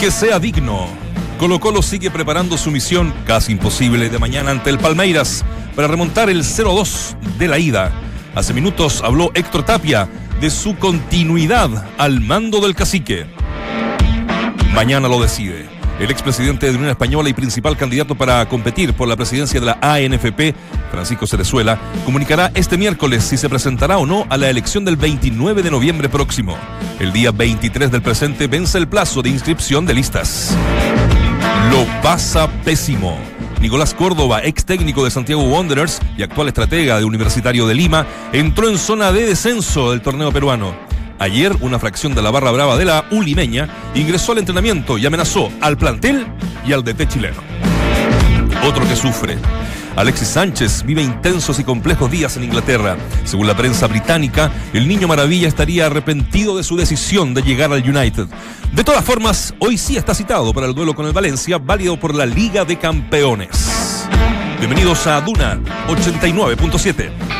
Que sea digno. Colo Colo sigue preparando su misión casi imposible de mañana ante el Palmeiras para remontar el 0-2 de la ida. Hace minutos habló Héctor Tapia de su continuidad al mando del cacique. Mañana lo decide. El expresidente de Unión Española y principal candidato para competir por la presidencia de la ANFP, Francisco Cerezuela, comunicará este miércoles si se presentará o no a la elección del 29 de noviembre próximo. El día 23 del presente vence el plazo de inscripción de listas. Lo pasa pésimo. Nicolás Córdoba, ex técnico de Santiago Wanderers y actual estratega de Universitario de Lima, entró en zona de descenso del torneo peruano. Ayer, una fracción de la barra brava de la Ulimeña ingresó al entrenamiento y amenazó al plantel y al DT chileno. Otro que sufre. Alexis Sánchez vive intensos y complejos días en Inglaterra. Según la prensa británica, el niño maravilla estaría arrepentido de su decisión de llegar al United. De todas formas, hoy sí está citado para el duelo con el Valencia, válido por la Liga de Campeones. Bienvenidos a Duna 89.7.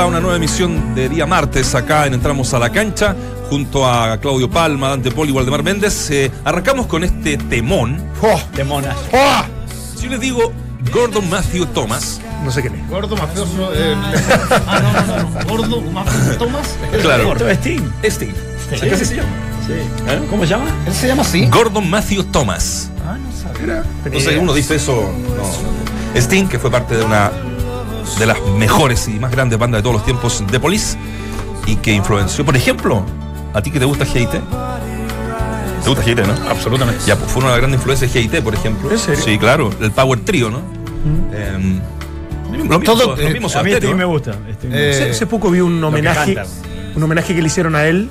a una nueva emisión de día martes acá en Entramos a la Cancha junto a Claudio Palma, Dante Poli y Waldemar Méndez. Eh, arrancamos con este temón. ¡Oh! Temonas. ¡Oh! Si yo les digo Gordon Matthew Thomas. No sé quién es. Gordo mafioso. Eh, ah, no, no, no. Gordo mafioso Thomas. Claro. Gordo. ¿Qué así se llama? Sí. ¿Eh? ¿Cómo se llama? Él se llama así. Gordon Matthew Thomas. Ah, no sabía. Entonces uno dice eso. No. Sting, que fue parte de una de las mejores y más grandes bandas de todos los tiempos de Police y que influenció, por ejemplo, a ti que te gusta GIT. ¿Te gusta GIT, no? Absolutamente. Ya, pues fue una gran influencia de GIT, por ejemplo. ¿En serio? Sí, claro, el Power Trio, ¿no? Eh, lo mismo- Todo- lo eh, mismo A mí este me gusta. Este Eh. Hace, hace poco vi un homenaje, un homenaje que le hicieron a él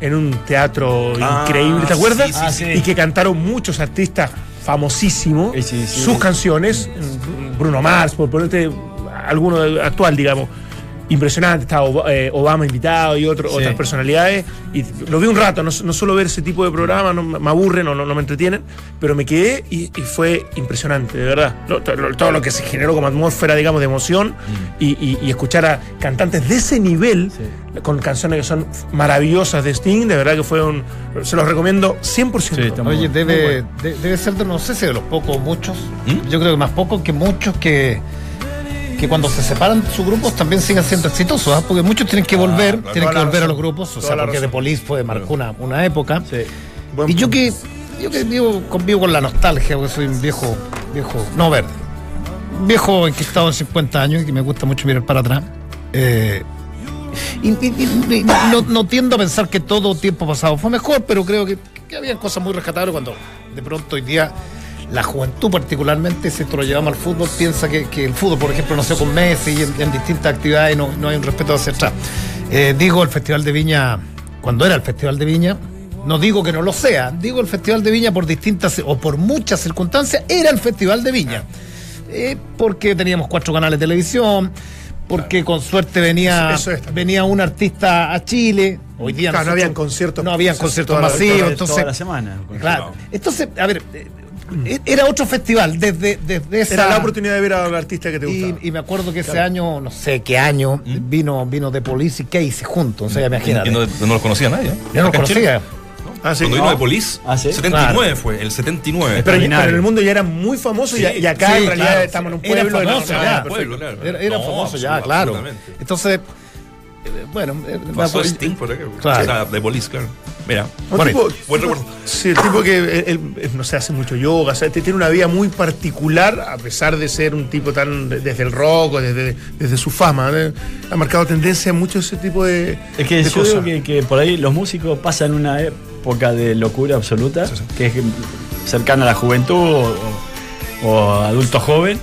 en un teatro Ah, increíble, ¿te acuerdas? sí, sí, Ah, sí. Y que cantaron muchos artistas famosísimos Sí, sí, sí. sus canciones, Bruno Mars, por ponerte alguno actual, digamos. Impresionante, estaba eh, Obama invitado y otro- Sí. otras personalidades. Y lo vi un rato, no, no solo ver ese tipo de programas, no, me aburren o no, no me entretienen, pero me quedé y, y fue impresionante, de verdad. Lo- to- lo- todo lo que se generó como atmósfera, digamos, de emoción Mm. y, y- y escuchar a cantantes de ese nivel con canciones que son maravillosas de Sting, de verdad que fue un. Se los recomiendo 100%. Sí, Oye, bueno. debe, de- debe ser de, no sé si de los pocos o muchos. ¿Mm? Yo creo que más pocos que muchos que, que cuando se separan de sus grupos también siguen siendo exitosos, ¿ah? porque muchos tienen que volver, tienen que volver a los grupos, o sea, porque razón. The Police fue, marcó una, una época. Sí. Buen Y yo que, yo que vivo, convivo con la nostalgia, porque soy un viejo, viejo, no verde, un viejo enquistado en 50 años y que me gusta mucho mirar para atrás. eh, y, y- y- y no, no tiendo a pensar que todo tiempo pasado fue mejor, pero creo que, que había cosas muy rescatables cuando de pronto hoy día la juventud particularmente, si esto lo llevamos al fútbol, piensa que, que el fútbol, por ejemplo, no sé, con Messi y en, en distintas actividades no, no hay un respeto hacia atrás. Eh, digo, el Festival de Viña, cuando era el Festival de Viña, no digo que no lo sea, digo el Festival de Viña por distintas o por muchas circunstancias, era el Festival de Viña. Eh, porque teníamos cuatro canales de televisión, porque con suerte venía, Eso- eso venía un artista a Chile. Hoy día Claro, no habían conciertos. No habían conciertos masivos, entonces toda la semana. Claro. Entonces, a ver, eh, era otro festival desde, desde esa. Era la oportunidad de ver al artista que te y, gustaba. y me acuerdo que ese año, no sé qué año, vino, vino de Police y Casey juntos. O sea, imagínate. Y no, no los conocía nadie. ¿eh? Yo no Chile. conocía. Ah, sí. Cuando vino No. de Polis. Ah, sí. 79 fue, el 79. Pero, pero en el mundo ya era muy famoso y, Sí, y acá sí, en realidad claro. estamos en un Era pueblo. y no- famoso no, ya. Pueblo, claro. Era, era No, famoso ya, claro. Entonces, eh, bueno, eh, Pasó la- Sting por acá. Claro. O sea, de Polis, claro. Mira. Bueno, tipo- buen tipo- recuerdo. Sí, el tipo que él, él, no sé, hace mucho yoga, o sea, tiene una vida muy particular, a pesar de ser un tipo tan de- desde el rock o desde, desde su fama. ¿eh? Ha marcado tendencia en mucho ese tipo de, Es que de yo cosas. digo que, que por ahí los músicos pasan una época de locura absoluta, que es cercana a la juventud o, o adulto joven,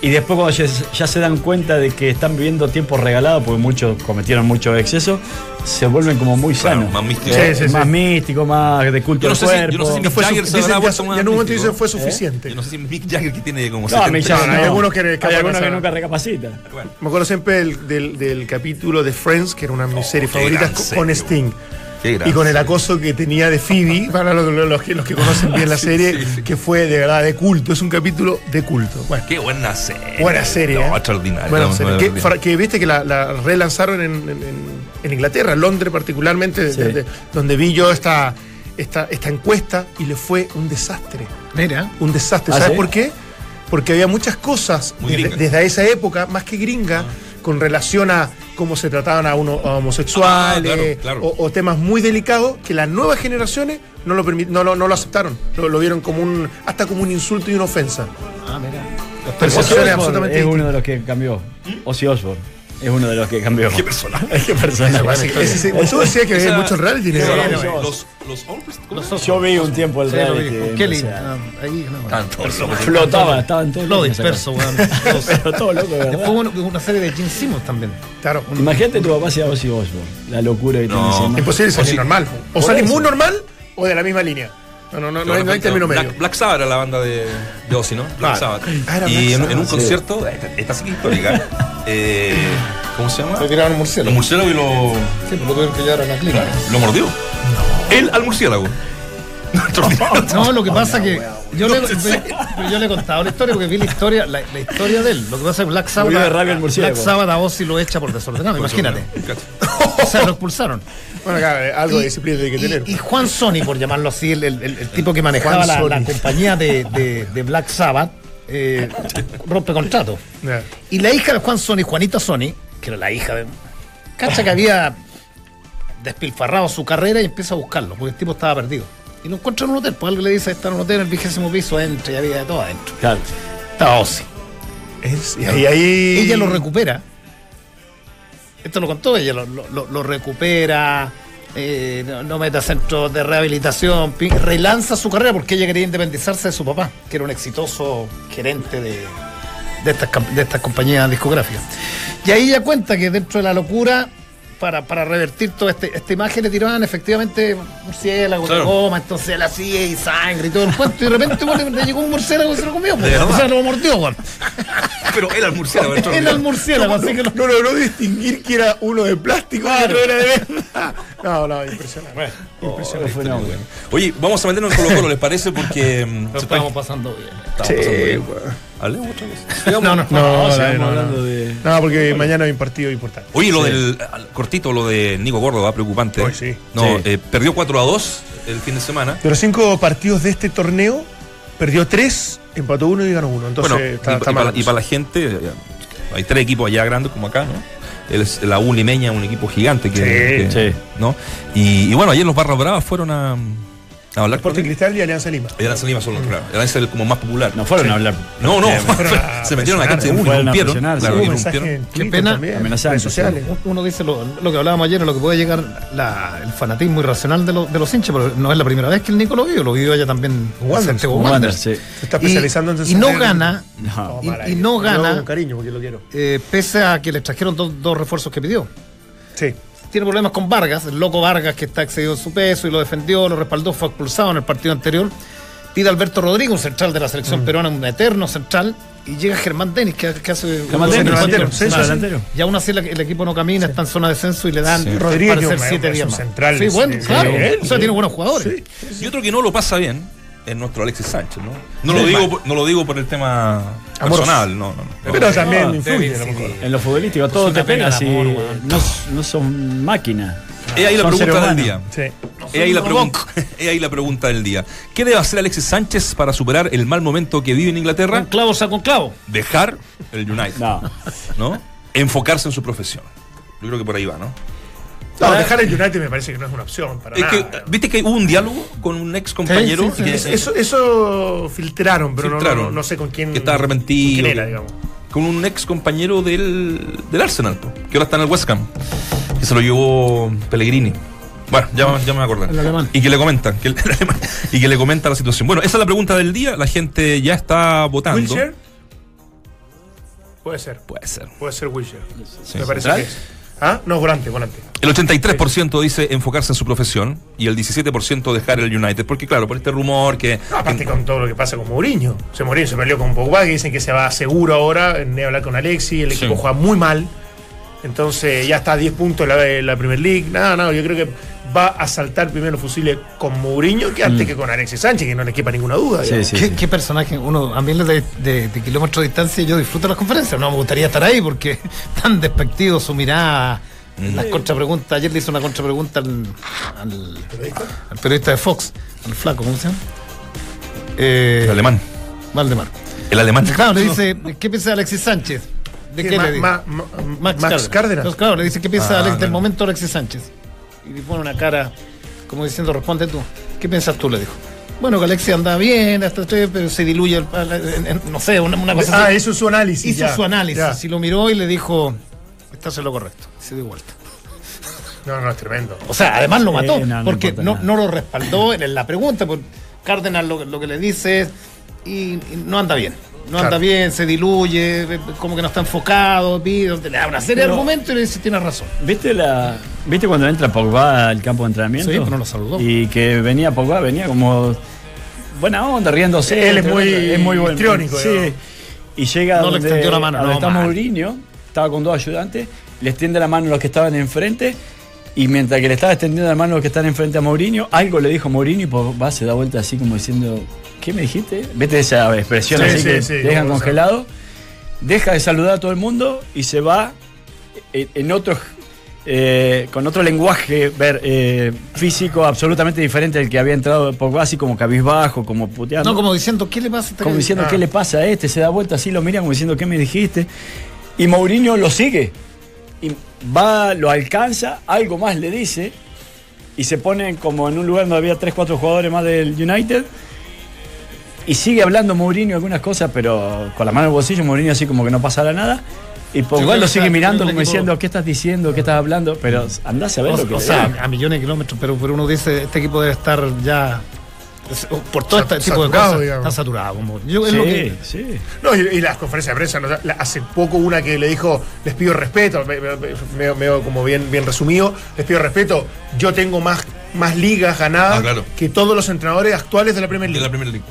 y después cuando ya, ya se dan cuenta de que están viviendo tiempos regalados, porque muchos cometieron muchos excesos, se vuelven como muy Claro, sanos. más místicos. Sí, sí, sí. más místico, más de culto Yo no del sé si- cuerpo. yo no sé si fue su- Jagger se habrá vuelto más en un momento místico. dicen fue suficiente. Yo no sé si Mick Jagger que tiene como No, 70 Mick Jagger no, hay no. algunos que- hay algunos que nunca recapacita. Bueno, Me acuerdo siempre del, del- del capítulo de Friends, que era una de mis series favoritas, con- Sting. Y con el acoso que tenía de Phoebe, para los, los que, los que conocen bien la Sí, serie, sí, sí. que fue de verdad de culto. Es un capítulo de culto. Bueno, Qué buena serie. Buena serie, No, ¿eh? extraordinaria. Buena no, serie. no, que, no, fra- que viste que la, la relanzaron en, en- Inglaterra, en Londres particularmente, Sí. desde- donde vi yo esta, esta, esta encuesta y le fue un desastre. mira, Un desastre. ¿Ah, ¿Sabes sí? por qué? Porque había muchas cosas desde, esa época, más que gringa, con relación a cómo se trataban a, uno, a homosexuales Ah, claro, claro. O, o temas muy delicados que las nuevas generaciones no lo, no, lo- no lo aceptaron. Lo, lo vieron como un hasta como un insulto y una ofensa. ah, mira. Percepciones absolutamente es uno de los que cambió. Ozzy Osbourne es uno de los que cambió. Qué personaje. Qué ese- Tú decías que había Esa- muchos reality. los- sí. Los los Allstars, ¿cómo se Los Yo vi un tiempo el reality. a- ah, ahí, no. Flotaba, estaban todos Lo disperso, weón. Pero todo loco, verdad. una, una serie de Gene Simmons también. Claro. Imagínate tu papá sea Ozzy Osbourne. La locura que tiene encima. Imposible salir normal. O salís muy normal o de la misma línea. No, no, no, no, hay, no hay término medio. Black, Black Sabbath era la banda de, de Ozzy, ¿no? Black Claro. Sabbath. Ah, y Black en, Sabbath, en un sí. concierto, esta, esta sí que es histórica, eh, ¿cómo se llama? Le tiraron un Los murciélago. murciélagos y lo, Sí, pues lo tuvieron que llevar a la clínica. lo mordió. Él al murciélago. No, lo que pasa que yo le, pero yo le he contado la historia porque vi la historia, la, la historia de él. Lo que pasa es que Black Sabbath, Murió de rabia el murciélago. Black Sabbath a Ozzy lo echa por desordenado, imagínate. O sea, lo expulsaron. Bueno, claro, eh, algo de disciplina hay que tener. Y, y Juan Sony, por llamarlo así, el, el- el- el tipo que manejaba la, compañía de, de- de Black Sabbath, eh, rompe contrato. Y la hija de Juan Sony, Juanita Sony, que era la hija de. Cacha que había despilfarrado su carrera y empieza a buscarlo, porque el tipo estaba perdido. Y lo encuentra en un hotel, pues algo le dice, está en un hotel en el vigésimo piso, entra y había de todo adentro. Claro. Estaba Ozzy. Es- y ahí, ahí- Ella lo recupera. Esto lo contó, ella lo, lo- recupera, eh, no, no mete a centros de rehabilitación, relanza su carrera porque ella quería independizarse de su papá, que era un exitoso gerente de, de, estas, de estas compañías discográficas. Y ahí ella cuenta que dentro de la locura, para, para revertir toda este, esta imagen, le tiraban efectivamente murciélago de Claro. goma, entonces él hacía y sangre y todo el cuento, y de repente bueno, le llegó un murciélago y se lo comió, pues. ¿De o sea, lo mordió. Pero él al murciélago. Era el murciélago, así que lo No logró distinguir que era uno de plástico y Claro. otro era de verdad. No, no, impresionante. Fue. Oye, vamos a meternos en Colo Colo, ¿les parece? Porque mm, Lo estamos pasando bien. estamos Sí, pasando bien. weón. Hablemos otra vez. No, no, No, No, no, no, no. hablando de. No, porque mañana hay un partido importante. Oye, lo del al- cortito, lo de Nico Córdoba, preocupante. Hoy sí. No, Sí. eh, perdió 4 a 2 el fin de semana. De los cinco partidos de este torneo, perdió tres, empató uno y ganó uno. Entonces, bueno, está, y, está y mal para, y para la gente, eh, hay tres equipos allá grandes como acá, ¿no? El- la U Limeña, un equipo gigante que, Sí. que- Sí. ¿no? Y, y bueno, ayer los Barras Bravas fueron a, a hablar Sporting. Cristal y Alianza Lima. Y Alianza Lima solo, claro. Alianza es el como más popular. No fueron a hablar. No, no, se metieron a la cancha y a irrumpieron. presionar, Claro, en Twitter pena. redes sociales. Uno dice lo, lo que hablábamos ayer, lo que puede llegar la- el fanatismo irracional de, los de los hinchas, pero no es la primera vez que el Nico lo vivió, lo vivió ella también Wander, Wanderers. sí. Se está Y- especializando en y, no gana, No. y- y no gana. Con cariño, porque lo quiero. eh, pese a que le trajeron dos, dos refuerzos que pidió. Sí. Tiene problemas con Vargas, el loco Vargas que está excedido en su peso y lo defendió, lo respaldó, fue expulsado en el partido anterior. Pide a Alberto Rodrigo, un central de la Mm. selección peruana, un eterno central, y llega Germán Denis, que, que hace Germán un Denis, delantero. delantero, sí, más sí, sí. delantero. Y aún así el, el equipo no camina, está en zona de descenso y le dan Sí. Rodríguez, parecer, siete días más. central, Sí, bueno, sí, claro. o sea, tiene buenos jugadores. Y otro que no lo pasa bien es nuestro Alexis Sánchez, ¿no? No, lo, digo, por- no lo digo por el tema Amoroso. personal, no, no. no. Pero también no, influye, a lo sí. mejor. En lo futbolístico todo te pega pena si no, no son máquinas. Es ahí la pregunta del día. Sí. Es ahí, la pregunta, es ahí la pregunta del día. ¿Qué debe hacer Alexis Sánchez para superar el mal momento que vive en Inglaterra? Con clavo con clavo. Dejar el United. No. ¿No? Enfocarse en su profesión. Yo creo que por ahí va, ¿no? No, dejar el United me parece que no es una opción para Es que, nada. ¿Viste que hubo un diálogo con un ex compañero? Sí, sí, sí. que- Es- eso, eso filtraron, pero no- Filtraron. No, no sé con quién. Que estaba arrepentido. quién era, digamos. Con un ex compañero del, del Arsenal, que ahora está en el West Ham. Que se lo llevó Pellegrini. Bueno, ya, ya me voy a acordar. El alemán. Y que le comentan, que el- el alemán, y que le comenta la situación. Bueno, esa es la pregunta del día. La gente ya está votando. ¿Wilshere? Puede ser. Puede ser. Puede ser Wilshere. Sí. Me parece que es. ¿Ah? No, volante, volante. El 83% dice enfocarse en su profesión y el 17% dejar el United. Porque, claro, por este rumor que. No, aparte con todo lo que pasa con Mourinho. Se Mourinho se peleó con Pogba, que dicen que se va seguro ahora, en hablar con Alexi, el equipo Sí. juega muy mal. Entonces ya está a 10 puntos la, la Premier League. No, no, yo creo que va a saltar primero los fusiles con Mourinho que antes que con Alexis Sánchez, que no le quepa ninguna duda. Mm. Sí, sí. ¿Qué, sí. qué personaje? Uno, a mí de, de, de kilómetros de distancia yo disfruto las conferencias. No me gustaría estar ahí porque tan despectivo su mirada. Las contrapreguntas. Ayer le hizo una contrapregunta al, al, al periodista de Fox, al flaco, ¿cómo se llama? Eh, El alemán. Valdemar. El alemán. Claro, le dice, ¿qué piensa Alexis Sánchez? ¿De ¿Qué, le dice? Ma- Ma- Max, Max Cárdenas. Entonces, claro, le dice, ¿qué piensa Ah, Alex del momento Alexis Sánchez? Y le pone una cara como diciendo, responde tú. ¿Qué piensas tú? Le dijo. Bueno, que Alexis anda bien, hasta estoy, pero se diluye, el, en- no sé, una, una cosa Ah, así. es su análisis. Hizo ya, su análisis, ya. y lo miró y le dijo, estás en lo correcto. Y se dio vuelta. No, no, es tremendo. O sea, además lo mató, no porque no, no lo respaldó en la pregunta. Cárdenas lo, lo que le dice es, y, y no anda bien. No Claro. anda bien, se diluye, eh, como que no está enfocado, pide, le da una serie de Pero- argumentos y le dice, tienes razón. ¿Viste, la, ¿Viste cuando entra Pogba al campo de entrenamiento? Sí, pero no lo saludó. Y que venía Pogba, venía como buena onda, riéndose. Él es muy es muy histriónico, Sí. Y llega No le donde, extendió la mano, donde no, está. Mourinho, estaba con dos ayudantes, le extiende la mano a los que estaban enfrente. Y mientras que le estaba extendiendo la mano a los que están enfrente a Mourinho, algo le dijo Mourinho y Pogba se da vuelta así como diciendo, ¿qué me dijiste? ¿Viste esa expresión Sí, así sí, que sí, dejan congelado? Deja de saludar a todo el mundo y se va en, en otro eh, con otro lenguaje ver, eh, físico absolutamente diferente del que había entrado Pogba, así como cabizbajo, como puteando. No, como diciendo, ¿qué le pasa a este Como diciendo, Ah. ¿qué le pasa a este? Se da vuelta así, lo mira como diciendo, ¿qué me dijiste? Y Mourinho lo sigue. Y va, lo alcanza, algo más le dice. Y se ponen como en un lugar donde había 3, 4 jugadores más del United. Y sigue hablando Mourinho algunas cosas, pero con la mano en el bolsillo, Mourinho así como que no pasara nada. Y Pogba creo lo sigue está- mirando como diciendo, ¿qué estás diciendo? ¿Qué estás hablando? Pero andás a ver O, lo que o sea, a millones de kilómetros, pero, pero uno dice, este equipo debe estar ya, por todo este tipo de cosas, digamos. está saturado. Como, yo, es lo Sí, que, sí. No, y, y las conferencias de prensa, ¿no? La- hace poco una que le dijo, les pido respeto, me, me- me- como bien, bien resumido, les pido respeto, yo tengo más, más ligas ganadas Ah, claro. que todos los entrenadores actuales de la Premier De League. la Premier League.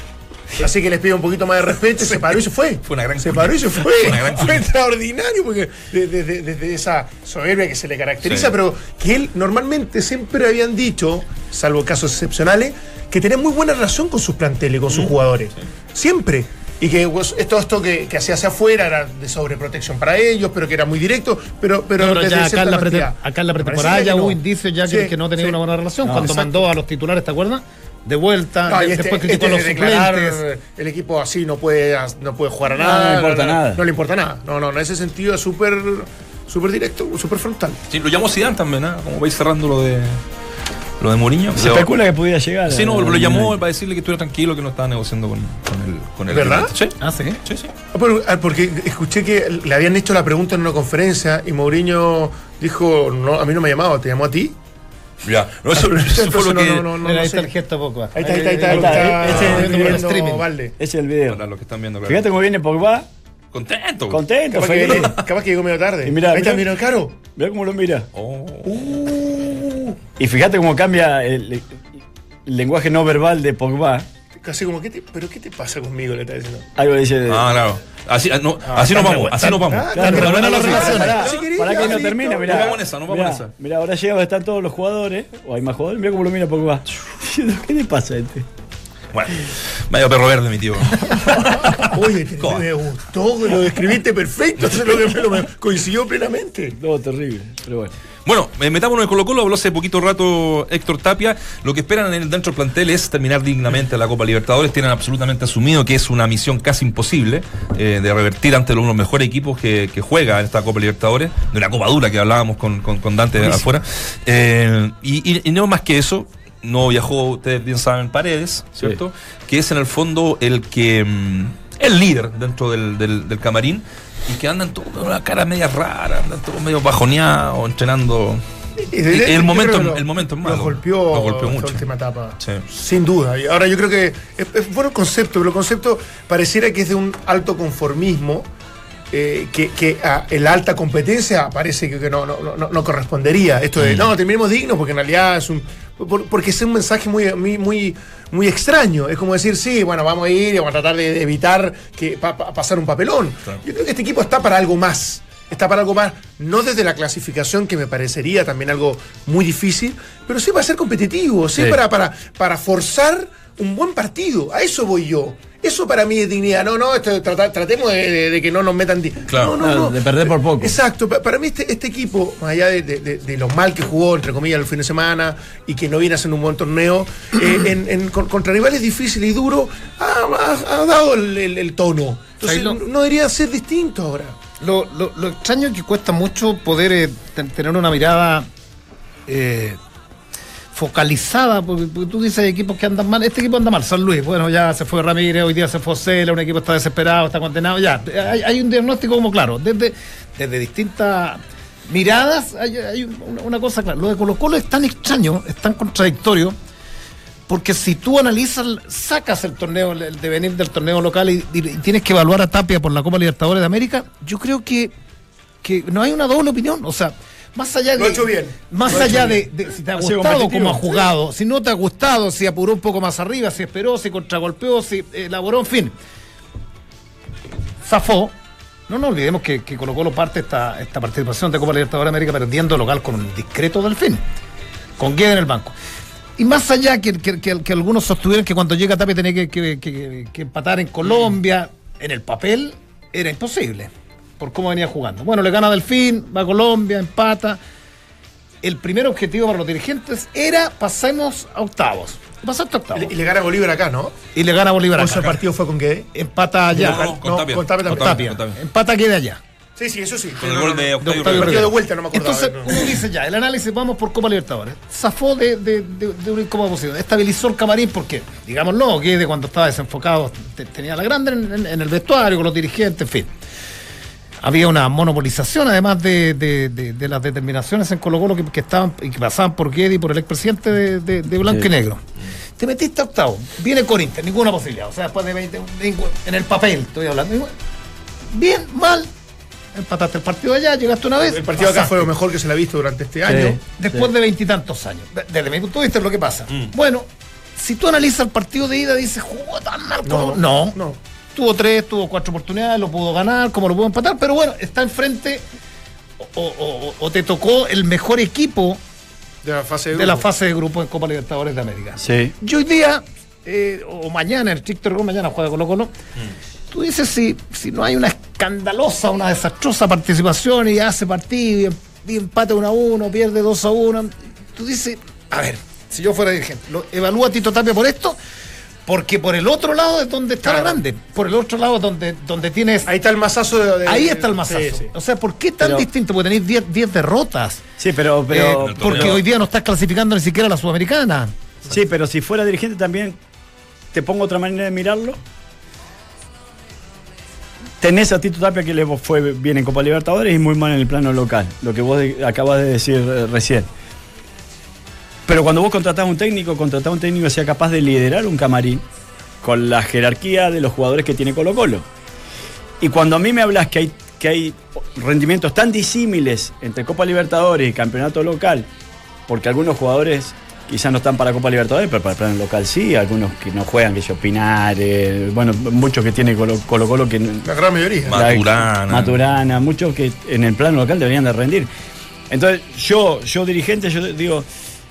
Así que les pido un poquito más de respeto, y se paró y se fue. Fue una gran Se paró y se fue. Fue una gran Fue cuña. extraordinario, porque desde, desde- desde esa soberbia que se le caracteriza, Sí. pero que él normalmente siempre habían dicho, salvo casos excepcionales, que tenía muy buena relación con sus planteles, con sus jugadores. Siempre. Y que pues, esto, esto que, que hacía hacia afuera era de sobreprotección para ellos, pero que era muy directo, pero, pero, Pero desde ya acá en, la pretemporada ya que hubo no. indicios ya que, Sí, que no tenía sí. una buena relación. No, Cuando exacto. mandó a los titulares, ¿te acuerdas? De vuelta, No, este- después este criticó a los suplentes. el equipo así no puede, no puede jugar a No, nada. no le importa nada. No le importa nada. No, no, en ese sentido es súper súper directo, súper frontal. Sí, lo llamó Zidane también, ¿ah? Como vais cerrando lo de lo de Mourinho. Se Pero- especula que pudiera llegar. Sí, no, a- lo llamó para decirle que estuviera tranquilo, que no estaba negociando con, con el con el ¿Verdad? Sí, Ah, sí. sí, sí. Ah, pero- ah, Porque escuché que le habían hecho la pregunta en una conferencia y Mourinho dijo, no, a mí no me ha llamado, ¿te llamó a ti? Ya, no, eso, eso fue Entonces, lo no, que. no, no, no, Mira, no ahí está el gesto poco. Ahí está, ahí está, ahí está, Ahí lo está, que está ese es el video. por streaming. Valde. Ese es el video. Para los que están viendo, claro. Fíjate cómo viene Pogba. Contento. Contento, Capaz que, capaz que llegó medio tarde. Y mira, ahí está, mira. mira, caro. Mira cómo lo mira. Oh. Y fíjate cómo cambia el, el lenguaje no verbal de Pogba. Casi como, ¿qué te, ¿pero qué te pasa conmigo? Le está diciendo. Algo dice. Ah, claro. Así, ah, no, así nos vamos, así tan- nos vamos. ah, pará que no listo. termina, No mirá. vamos en esa, no vamos mirá, en esa. Mirá, ahora llega donde están todos los jugadores, o hay más jugadores, mira cómo lo mira Pogba. ¿Qué le pasa a este? Bueno, medio perro verde, mi tío. Oye, me gustó, lo describiste perfecto, eso es lo que me, lo- me coincidió plenamente. No, terrible, pero bueno. Bueno, eh, metámonos en Colo Colo, habló hace poquito rato Héctor Tapia. Lo que esperan en el, dentro del plantel es terminar dignamente la Copa Libertadores. Tienen absolutamente asumido que es una misión casi imposible eh, de revertir ante uno de los mejores equipos que, que juega en esta Copa Libertadores, de una Copa dura que hablábamos con, con, con Dante de afuera. Eh, y, y- y no más que eso, no viajó, ustedes bien saben, Paredes, ¿cierto? Que es en el fondo el que. mm, el líder dentro del, del- del camarín y que andan todos con una cara media rara, andan todos medio bajoneados, entrenando. El yo momento- lo- el momento es malo. Lo golpeó, Lo golpeó mucho. última etapa. Sí. Sin duda. Y ahora yo creo que es, es bueno el concepto, pero el concepto pareciera que es de un alto conformismo. Eh, que, que a en la alta competencia parece que, que no, no, no, no correspondería. Esto Mm. de no, terminemos dignos, porque en realidad es un. por- porque es un mensaje muy, muy, muy, muy extraño. Es como decir, sí, bueno, vamos a ir y vamos a tratar de evitar que pa- pa- pasar un papelón. Claro. Yo creo que este equipo está para algo más. Está para algo más, no desde la clasificación, que me parecería también algo muy difícil, pero sí para ser competitivo, sí, Sí. Para, para, para forzar un buen partido. A eso voy yo. Eso para mí es dignidad. No, no, esto, trata- tratemos de, de- de que no nos metan. di- Claro. No, no, no. De perder por poco. Exacto. Pa- Para mí este, este equipo, más allá de, de- de- de lo mal que jugó, entre comillas, el fin de semana y que no viene haciendo un buen torneo, eh, en- en- con- contra rivales difíciles y duros, ha, ha- ha dado el, el- el tono. Entonces, lo- no debería ser distinto ahora. Lo, lo- lo extraño es que cuesta mucho poder eh, ten- tener una mirada eh, focalizada, porque, tú dices equipos que andan mal, este equipo anda mal, San Luis, bueno, ya se fue Ramírez, hoy día se fue Cela, un equipo está desesperado, está condenado, ya, hay, un diagnóstico como claro, desde, desde distintas miradas hay, hay una, cosa clara, lo de Colo Colo es tan extraño, es tan contradictorio, porque si tú analizas, sacas el torneo, el- devenir del torneo local y- y tienes que evaluar a Tapia por la Copa Libertadores de América, yo creo que, que no hay una doble opinión. O sea, más allá de. Lo ha hecho bien. Más Lo allá de, si te ha gustado cómo ha jugado, si no te ha gustado, si apuró un poco más arriba, si esperó, si contragolpeó, si elaboró, en fin. Zafó. No nos olvidemos que, que Colo Colo parte esta, esta participación de Copa Libertadores de América perdiendo local con un discreto delfín con Guede en el banco. Y más allá que, que- que- que algunos sostuvieron que cuando llega Tapia tenía que, que- que- que empatar en Colombia, en el papel era imposible, por cómo venía jugando. Bueno, le gana Delfín, va a Colombia, empata. El primer objetivo para los dirigentes era pasemos a octavos. Pasaste a Y octavos. le, y le gana Bolívar acá, ¿no? Y le gana Bolívar ¿O acá. ese partido fue con qué? Empata allá. No, no, con No, Tapia. con Tapia también. Con Tapia. con Tapia. Empata queda allá. Sí, sí, eso sí. Con el gol de. Octavio El Rivera. partido de vuelta no me acordaba. Entonces, no. uno dice ya, el análisis, vamos por Copa Libertadores. Zafó de, de, de, de una incómoda posición. Estabilizó el camarín porque, digámoslo, que de cuando estaba desenfocado te- tenía la grande en, en- en el vestuario, con los dirigentes, en fin. Había una monopolización, además de, de- de- de las determinaciones en Colo Colo que, que estaban y que pasaban por Guedi y por el expresidente de, de, de Blanco Sí. y Negro. Te metiste a octavo. Viene Corinthians, ninguna posibilidad. O sea, después de 20, ningún- en el papel, estoy hablando. Bien, mal. Empataste el partido allá, llegaste una vez. El partido acá pasaste. fue lo mejor que se le ha visto durante este año. Después Sí. de veintitantos años. De- Desde mi punto de vista es lo que pasa. Bueno, si tú analizas el partido de ida, dices, jugó tan mal como. No, no. Tuvo tres, tuvo cuatro oportunidades, lo pudo ganar, como lo pudo empatar, pero bueno, está enfrente. O, o- o- o te tocó el mejor equipo De la fase de, de la grupo. fase de grupo en Copa Libertadores de América. Sí. Y hoy día, eh, o mañana, el estricto rigor, mañana juega Colo Colo. Tú dices, si, si no hay una escandalosa, una desastrosa participación y hace partido y, y empate 1 a 1, pierde 2 a 1, tú dices, a ver, si yo fuera dirigente, ¿lo evalúa a Tito Tapia por esto? Porque por el otro lado es donde está la grande, por el otro lado donde, donde tienes... Ahí está el mazazo de. de- Ahí está el. Sí, sí. O sea, ¿por qué tan Pero- distinto? Porque tenéis 10 10 derrotas. Sí, pero, pero, Eh, el porque hoy día no estás clasificando ni siquiera a la Sudamericana. sí, pero si fuera dirigente también te pongo otra manera de mirarlo. Tenés a Tito Tapia que le fue bien en Copa Libertadores y muy mal en el plano local, lo que vos acabas de decir recién. Pero cuando vos contratás a un técnico, contratás a un técnico que sea capaz de liderar un camarín con la jerarquía de los jugadores que tiene Colo Colo. Y cuando a mí me hablas que hay, que hay rendimientos tan disímiles entre Copa Libertadores y Campeonato Local, porque algunos jugadores quizás no están para Copa Libertadores, pero para el plano local sí, algunos que no juegan, que yo opinar, eh, bueno, muchos que tiene Colo Colo, Colo que La gran mayoría. Ma- Maturana. Maturana, muchos que en el plano local deberían de rendir. Entonces, yo, yo dirigente, yo digo,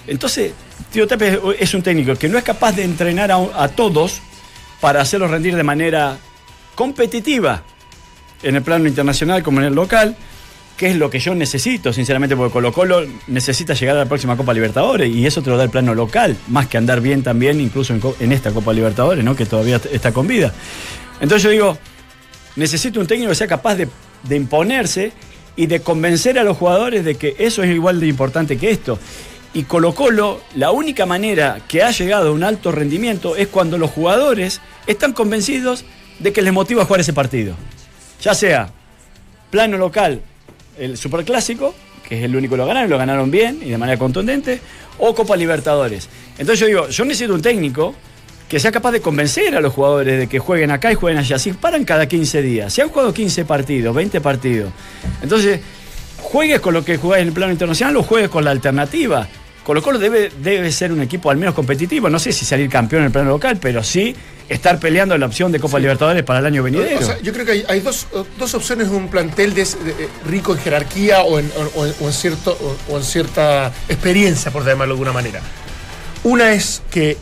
entonces, Tío Tapia es un técnico que no es capaz de entrenar a, todos para hacerlos rendir de manera competitiva en el plano internacional como en el local. qué es lo que yo necesito, sinceramente, porque Colo Colo necesita llegar a la próxima Copa Libertadores y eso te lo da el plano local, más que andar bien también, incluso en, esta Copa Libertadores, ¿no? que todavía está con vida. Entonces yo digo, necesito un técnico que sea capaz de imponerse y de convencer a los jugadores de que eso es igual de importante que esto. Y Colo Colo, la única manera que ha llegado a un alto rendimiento es cuando los jugadores están convencidos de que les motiva jugar ese partido. Ya sea plano local, el Superclásico, que es el único que lo ganaron, lo ganaron bien y de manera contundente, o Copa Libertadores. Entonces yo digo, yo necesito un técnico que sea capaz de convencer a los jugadores de que jueguen acá y jueguen allá. Si paran cada 15 días, si han jugado 15 partidos, 20 partidos, entonces juegues con lo que jugás en el plano internacional o juegues con la alternativa. Colo Colo debe, debe ser un equipo al menos competitivo, no sé si salir campeón en el plano local, pero sí estar peleando la opción de Copa Libertadores para el año venidero. O sea, yo creo que hay, hay dos, dos opciones de un plantel de, de- de- rico en jerarquía o en, o- o en- en cierto, o, en cierta experiencia, por llamarlo de alguna manera. Una es que,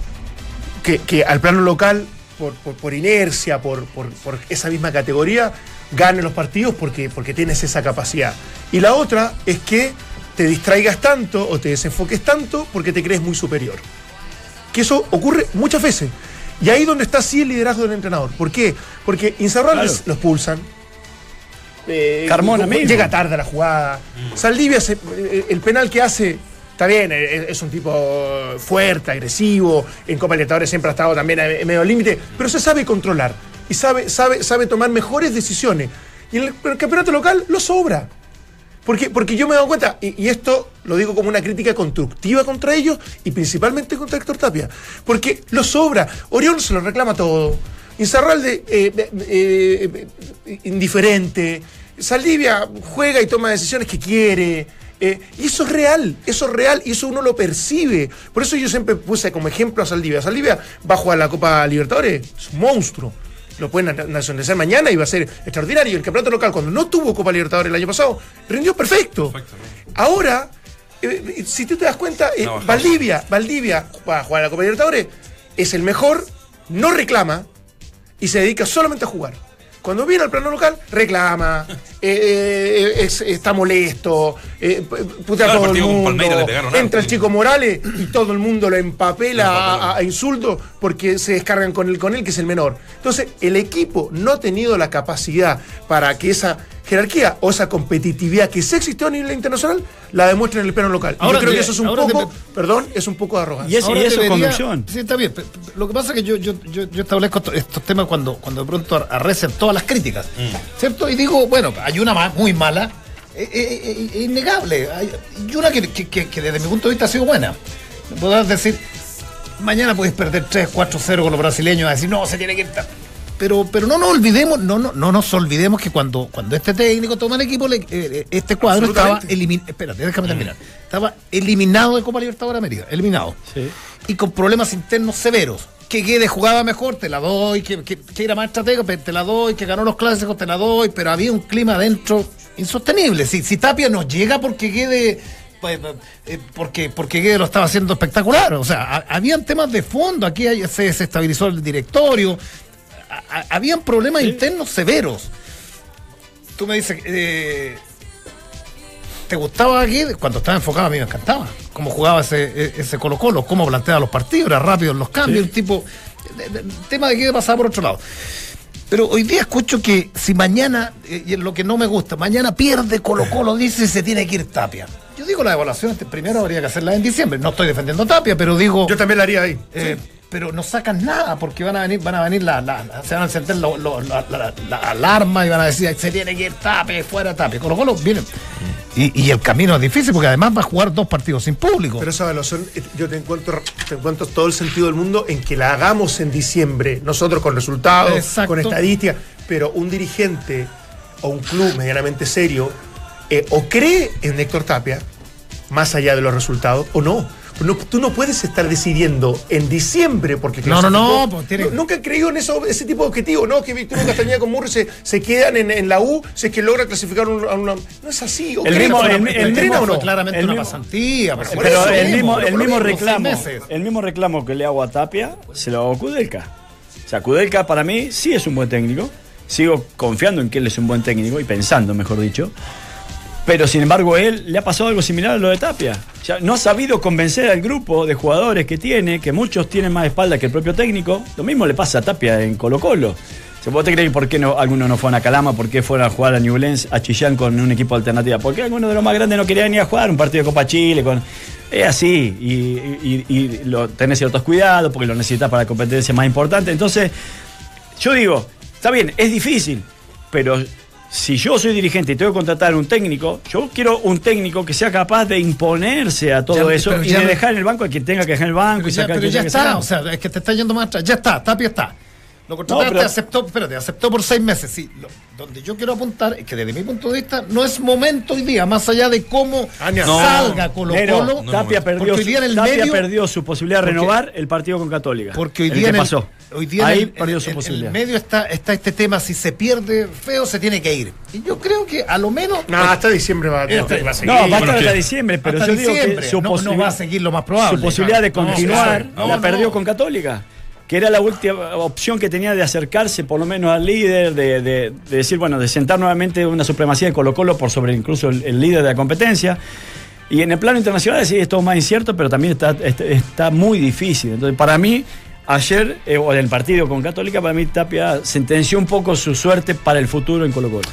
que, que al plano local, por, por- por inercia, por, por- por esa misma categoría, gane los partidos porque, porque tienes esa capacidad. Y la otra es que te distraigas tanto o te desenfoques tanto porque te crees muy superior que eso ocurre muchas veces. Y ahí donde está sí el liderazgo del entrenador. ¿Por qué? Porque Insaurral Claro. los- lo expulsan. Eh, Carmona mismo. Llega tarde a la jugada. Saldivia, se- eh, el penal que hace, está bien, eh, es un tipo fuerte, agresivo. En Copa Libertadores siempre ha estado también a medio límite. Pero se sabe controlar. Y sabe, sabe, sabe tomar mejores decisiones. Y en el, en el campeonato local lo sobra. Porque, porque yo me he dado cuenta, y, esto lo digo como una crítica constructiva contra ellos y principalmente contra Héctor Tapia, porque lo sobra. Orión se lo reclama todo. Inzarralde, eh, eh, eh, indiferente. Saldivia juega y toma decisiones que quiere. eh, y eso es real, eso es real y eso uno lo percibe. Por eso yo siempre puse como ejemplo a Saldivia. Saldivia va a jugar la Copa Libertadores, es un monstruo lo pueden na- nacionalizar mañana y va a ser extraordinario. El campeonato local, cuando no tuvo Copa Libertadores el año pasado, rindió perfecto. Ahora, eh, eh, si tú te das cuenta, eh, No. Valdivia, Valdivia, va a jugar a la Copa Libertadores, es el mejor, no reclama y se dedica solamente a jugar. Cuando viene al plano local, reclama, eh, eh, es- está molesto, eh, putea Claro, todo el mundo. Entra el chico Morales y todo el mundo lo empapela Lo a, empapela. a- a insultos porque se descargan con él, con él, que es el menor. Entonces, el equipo no ha tenido la capacidad para que esa jerarquía o esa competitividad que sí existió a nivel internacional la demuestre en el plano local. Y Ahora yo creo te- que eso es un te- poco, perdón, es un poco de arrogancia. Y es- eso es conducción. Sí, está bien. Lo que pasa es que yo, yo, yo, yo establezco esto- estos temas cuando, cuando de pronto ar- arrecian todas las críticas. ¿Cierto? Y digo, bueno, hay una ma- muy mala, eh, eh, eh, innegable. Hay- y una que, que- que- que desde mi punto de vista ha sido buena. Podrás decir, mañana puedes perder 3, 4, 0 con los brasileños, a decir, no, se tiene que ir. Pero, pero no nos olvidemos, no, no, no nos olvidemos que cuando, cuando este técnico toma el equipo, le- eh, eh, este cuadro estaba eliminado. Espérate, déjame terminar. Estaba eliminado de Copa Libertadores de América, eliminado. Sí. Y con problemas internos severos. Que Guedes jugaba mejor, te la doy. Que, que, que era más estratega, te la doy. Que ganó los clásicos, te la doy. Pero había un clima adentro insostenible. Si, si Tapia nos llega porque Guedes. pues, eh, Porque, porque Guedes lo estaba haciendo espectacular. O sea, ha- habían temas de fondo. Aquí se, se estabilizó el directorio. A- habían problemas internos severos. Tú me dices, eh, ¿te gustaba Guedes? Cuando estaba enfocado a mí me encantaba. Cómo jugaba ese, ese Colo Colo, cómo planteaba los partidos, era rápido en los cambios, un tipo... de- tema de Guedes pasaba por otro lado. Pero hoy día escucho que si mañana, eh, y lo que no me gusta, mañana pierde Colo Colo, dice se tiene que ir Tapia. Yo digo la evaluación, primero habría que hacerla en diciembre. No estoy defendiendo Tapia, pero digo... Yo también la haría ahí. Eh, Pero no sacan nada porque van a venir, van a venir la, la- se van a encender lo- lo- la, la- la alarma y van a decir se tiene que ir tape, fuera tape. Con los golos vienen. Y, y el camino es difícil porque además va a jugar dos partidos sin público. Pero esa evaluación, yo te encuentro, te encuentro todo el sentido del mundo en que la hagamos en diciembre, nosotros con resultados, Exacto. con estadísticas, pero un dirigente o un club medianamente serio eh, o cree en Héctor Tapia, más allá de los resultados, o no. No, tú no puedes estar decidiendo en diciembre porque No, no, no, pues tiene- nunca he creído en eso, ese tipo de objetivos, ¿no? Que Víctor Castañeda con Murray se, se quedan en, en la U si es que logra clasificar un- a una. No es así. ¿o El mismo- ¿Entrena el- el mismo o no? fue claramente El una mismo- pasantía. pues, Por Pero eso el mismo, el mismo reclamo, el mismo reclamo que le hago a Tapia, se lo hago a Kudelka. O sea, Kudelka para mí sí es un buen técnico. Sigo confiando en que él es un buen técnico y pensando, mejor dicho. Pero sin embargo, él le ha pasado algo similar a lo de Tapia. Ya no ha sabido convencer al grupo de jugadores que tiene, que muchos tienen más espalda que el propio técnico. Lo mismo le pasa a Tapia en Colo Colo. ¿Se puede creer por qué no, algunos no fueron a Calama? ¿Por qué fueron a jugar a Newlands, a Chillán con un equipo alternativo? Porque algunos de los más grandes no querían ni a jugar un partido de Copa Chile. con Es así. Y, y, tenés ciertos cuidados porque lo necesitas para la competencia más importante. Entonces, yo digo, está bien, es difícil, pero si yo soy dirigente y tengo que contratar un técnico, yo quiero un técnico que sea capaz de imponerse a todo eso y de dejar en el banco a quien tenga que dejar en el banco. y ya, pero ya está, o sea, es que te está yendo más atrás. Ya está, Tapia está. Lo contrataste, aceptó, espérate, aceptó por seis meses. Sí, donde yo quiero apuntar es que desde mi punto de vista no es momento hoy día, más allá de cómo salga Colo Colo. Tapia, perdió, hoy día en el Tapia perdió su posibilidad de renovar el partido con Católica. Porque hoy día, pasó. Hoy día Ahí perdió su posibilidad. En el medio está, está este tema, si se pierde feo, se tiene que ir. Y yo creo que a lo menos... No, hasta diciembre va, este, va a seguir. No, va a estar hasta diciembre, pero yo digo que su no, va a seguir lo más probable. Su posibilidad de continuar la perdió con Católica que era la última opción que tenía de acercarse por lo menos al líder, de, decir, bueno, de sentar nuevamente una supremacía de Colo Colo por sobre incluso el, líder de la competencia. Y en el plano internacional sí es todo más incierto, pero también está, está, muy difícil. Entonces, para mí, ayer, eh, o en el partido con Católica, para mí Tapia sentenció un poco su suerte para el futuro en Colo Colo.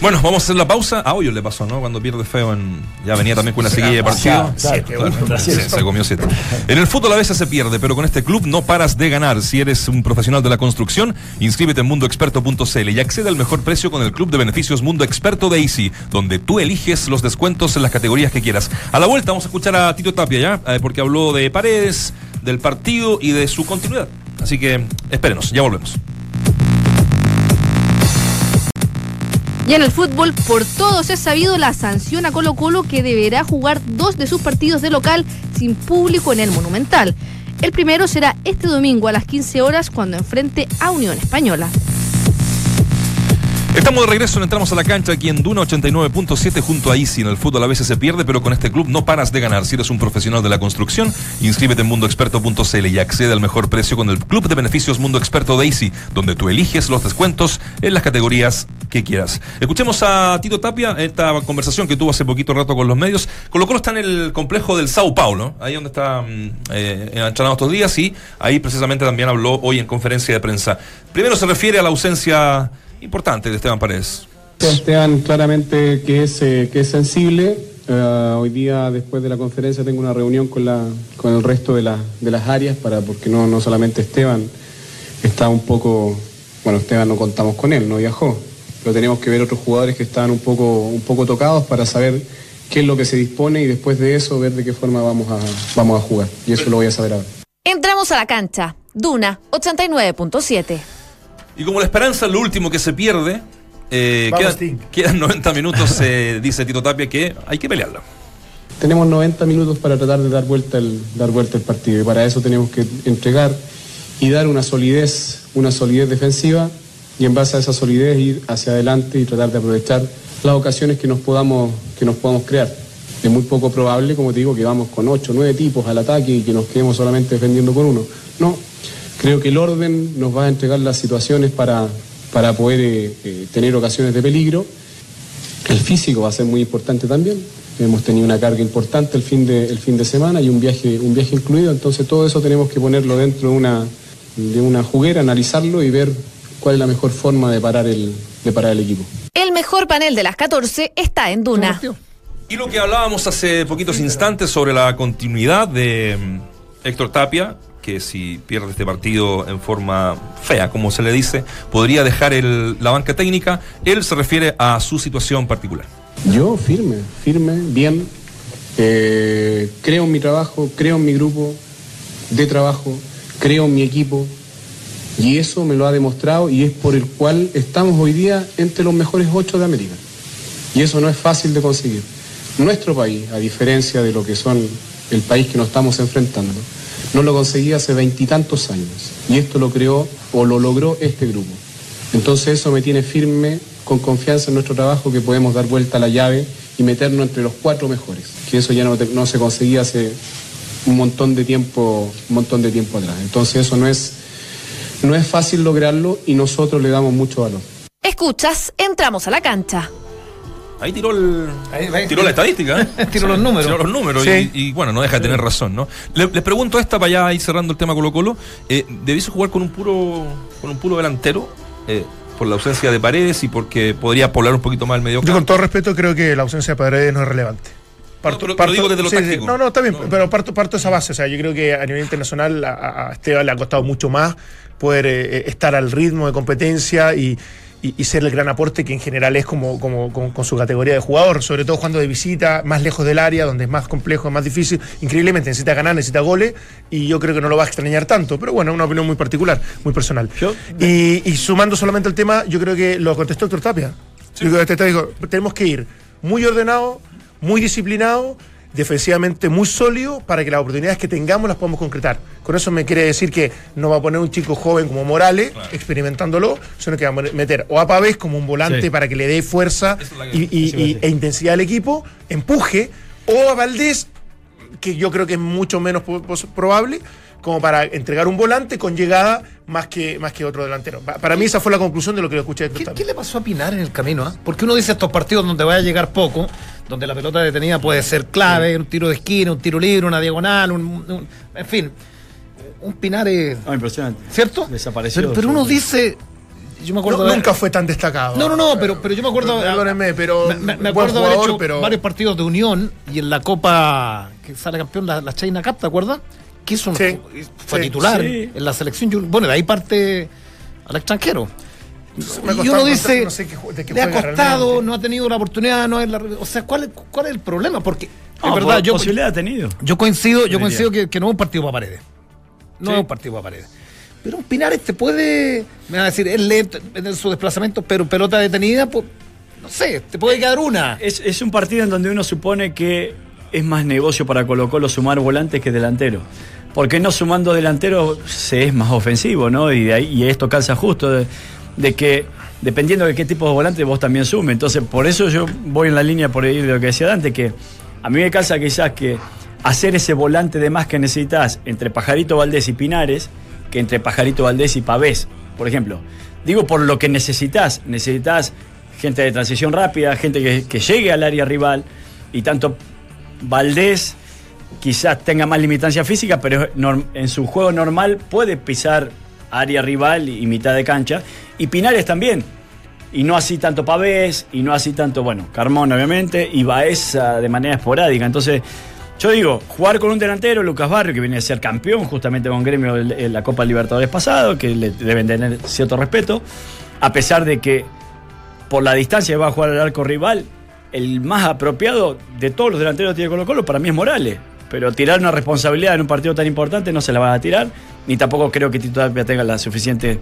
Bueno, vamos a hacer la pausa. A Hoyo le pasó, ¿no? Cuando pierde feo en. Ya venía también con una seguida de partido. se comió siete. En el fútbol a veces se pierde, pero con este club no paras de ganar. Si eres un profesional de la construcción, inscríbete en mundoexperto.cl y accede al mejor precio con el club de beneficios Mundo Experto de Easy, donde tú eliges los descuentos en las categorías que quieras. A la vuelta vamos a escuchar a Tito Tapia, ¿ya? Eh, porque habló de paredes, del partido y de su continuidad. Así que espérenos, ya volvemos. Y en el fútbol, por todos es sabido la sanción a Colo Colo que deberá jugar dos de sus partidos de local sin público en el Monumental. El primero será este domingo a las 15 horas cuando enfrente a Unión Española. Estamos de regreso, entramos a la cancha aquí en Duna 89.7 junto a Easy. En el fútbol a veces se pierde, pero con este club no paras de ganar. Si eres un profesional de la construcción, inscríbete en mundoexperto.cl y accede al mejor precio con el club de beneficios Mundo Experto de Easy, donde tú eliges los descuentos en las categorías que quieras. Escuchemos a Tito Tapia, esta conversación que tuvo hace poquito rato con los medios. Colo Colo está en el complejo del Sao Paulo, ahí donde está mm, eh, entrenado estos días y ahí precisamente también habló hoy en conferencia de prensa. Primero se refiere a la ausencia importante de Esteban Paredes. Esteban claramente que es, eh, que es sensible. Eh, hoy día, después de la conferencia, tengo una reunión con, la, con el resto de, de las áreas, para, porque no, no solamente Esteban está un poco, bueno, Esteban no contamos con él, no viajó, pero tenemos que ver otros jugadores que están un poco, un poco tocados para saber qué es lo que se dispone y después de eso ver de qué forma vamos a, vamos a jugar. Y eso lo voy a saber ahora. Entramos a la cancha. Duna 89.7. Y como la esperanza es lo último que se pierde, eh, quedan, 90 minutos, se dice Tito Tapia, que hay que pelearla. Tenemos 90 minutos para tratar de dar vuelta el, dar vuelta el partido y para eso tenemos que entregar y dar una solidez, una solidez defensiva y en base a esa solidez ir hacia adelante y tratar de aprovechar las ocasiones que nos podamos, que nos podamos crear. Es muy poco probable, como te digo, que vamos con 8 o 9 tipos al ataque y que nos quedemos solamente defendiendo con uno. No, Creo que el orden nos va a entregar las situaciones para, para poder eh, eh, tener ocasiones de peligro. El físico va a ser muy importante también. Hemos tenido una carga importante el fin de, el fin de semana y un viaje, un viaje incluido, entonces todo eso tenemos que ponerlo dentro de una, de una juguera, analizarlo y ver cuál es la mejor forma de parar el, de parar el equipo. El mejor panel de las 14 está en Duna. Y lo que hablábamos hace poquitos instantes sobre la continuidad de mm, Héctor Tapia, que si pierde este partido en forma fea, como se le dice, podría dejar la banca técnica. Él se refiere a su situación particular. Yo firme, firme, bien. Eh, creo en mi trabajo, creo en mi grupo de trabajo, creo en mi equipo. Y eso me lo ha demostrado y es por el cual estamos hoy día entre los mejores ocho de América. Y eso no es fácil de conseguir. Nuestro país, a diferencia de lo que son el país que nos estamos enfrentando, no lo conseguí hace veintitantos años. Y esto lo creó o lo logró este grupo. Entonces eso me tiene firme, con confianza en nuestro trabajo, que podemos dar vuelta a la llave y meternos entre los cuatro mejores. Que eso ya no, se conseguía hace un montón de tiempo, un montón de tiempo atrás. Entonces eso no es, no es fácil lograrlo y nosotros le damos mucho valor. Escuchas, entramos a la cancha. Ahí tiró el, Ahí, ahí. tiró la estadística, ¿eh? Tiró los números. Tiró los números Sí. y, y, bueno, no deja de tener razón, ¿no? Le- les pregunto esta para ya ir cerrando el tema Colo Colo. Eh, ¿Debiese jugar con un puro con un puro delantero? Eh, por la ausencia de paredes y porque podría poblar un poquito más el medio Yo con todo respeto creo que la ausencia de Paredes no es relevante. pero- pero digo desde lo táctico. No, no, está bien, No. pero parto, parto de esa base. O sea, yo creo que a nivel internacional a, a Esteban le ha costado mucho más poder eh, estar al ritmo de competencia y, y- y ser el gran aporte que en general es como, como, como- con su categoría de jugador, sobre todo jugando de visita, más lejos del área, donde es más complejo, más difícil. Increíblemente necesita ganar, necesita goles y yo creo que no lo va a extrañar tanto. Pero bueno, es una opinión muy particular, muy personal. Yo- y, y sumando solamente el tema, yo creo que lo contestó Héctor Tapia. Yo creo que Héctor Tapia dijo, tenemos que ir muy ordenado, muy disciplinado, defensivamente muy sólido para que las oportunidades que tengamos las podamos concretar. Con eso me quiere decir que no va a poner un chico joven como Morales, experimentándolo, sino que va a meter o a Pavés como un volante Sí. para que le dé fuerza es que- y, e intensidad al equipo, empuje, o a Valdés, que yo creo que es mucho menos probable, como para entregar un volante con llegada más que, más que otro delantero. Pa- Para mí esa fue la conclusión de lo que lo escuché de ¿Qué, qué le pasó a Pinar en el camino? ah? Porque uno dice estos partidos donde vaya a llegar poco, donde la pelota detenida puede ser clave, un tiro de esquina, un tiro libre, una diagonal, un, un- en fin, un Pinar es... No, impresionante. ¿Cierto? Desapareció. Pero, pero uno dice... Yo me acuerdo No, de haber- nunca fue tan destacado. No, no, no, pero, pero yo me acuerdo. Perdónenme, pero Me, me- me buen acuerdo haber jugador, hecho pero- varios partidos de Unión y en la Copa que sale campeón, la, la China Cup, ¿te acuerdas? Que hizo un- Sí, fue sí, titular sí. en la selección. Bueno, de ahí parte al extranjero. Y uno dice, no sé qué ju- de qué le ha costado, realmente. no ha tenido la oportunidad, no es la, o sea, ¿cuál, es- ¿cuál es el problema? Porque, No, es verdad, yo, posibilidad ha tenido. yo coincido, yo coincido que, que no es un partido para paredes. No Sí. es un partido para paredes. Pero un Pinares te puede, me van a decir, es lento en su desplazamiento, pero pelota detenida, pues, no sé, te puede quedar una. Es, es un partido en donde uno supone que es más negocio para Colo Colo sumar volantes que delantero. Porque no sumando delantero se es más ofensivo, ¿no? Y, de ahí, y esto calza justo de, que dependiendo de qué tipo de volante vos también sume. Entonces, por eso yo voy en la línea por ahí de lo que decía Dante, que a mí me calza quizás que hacer ese volante de más que necesitas entre Pajarito Valdés y Pinares que entre Pajarito Valdés y Pavés, por ejemplo. Digo por lo que necesitas. Necesitas gente de transición rápida, gente que llegue al área rival y tanto Valdés quizás tenga más limitancia física, pero en su juego normal puede pisar área rival y mitad de cancha. Y Pinares también. Y no así tanto Pavés, y no así tanto, bueno, Carmón obviamente, y Baeza de manera esporádica. Entonces, yo digo, jugar con un delantero, Lucas Barrio, que viene a ser campeón justamente con Gremio en la Copa Libertadores pasado, que le deben tener cierto respeto, a pesar de que por la distancia que va a jugar al arco rival, el más apropiado de todos los delanteros que tiene Colo Colo para mí es Morales. Pero tirar una responsabilidad en un partido tan importante no se la van a tirar, ni tampoco creo que Tito Tapia tenga la suficiente,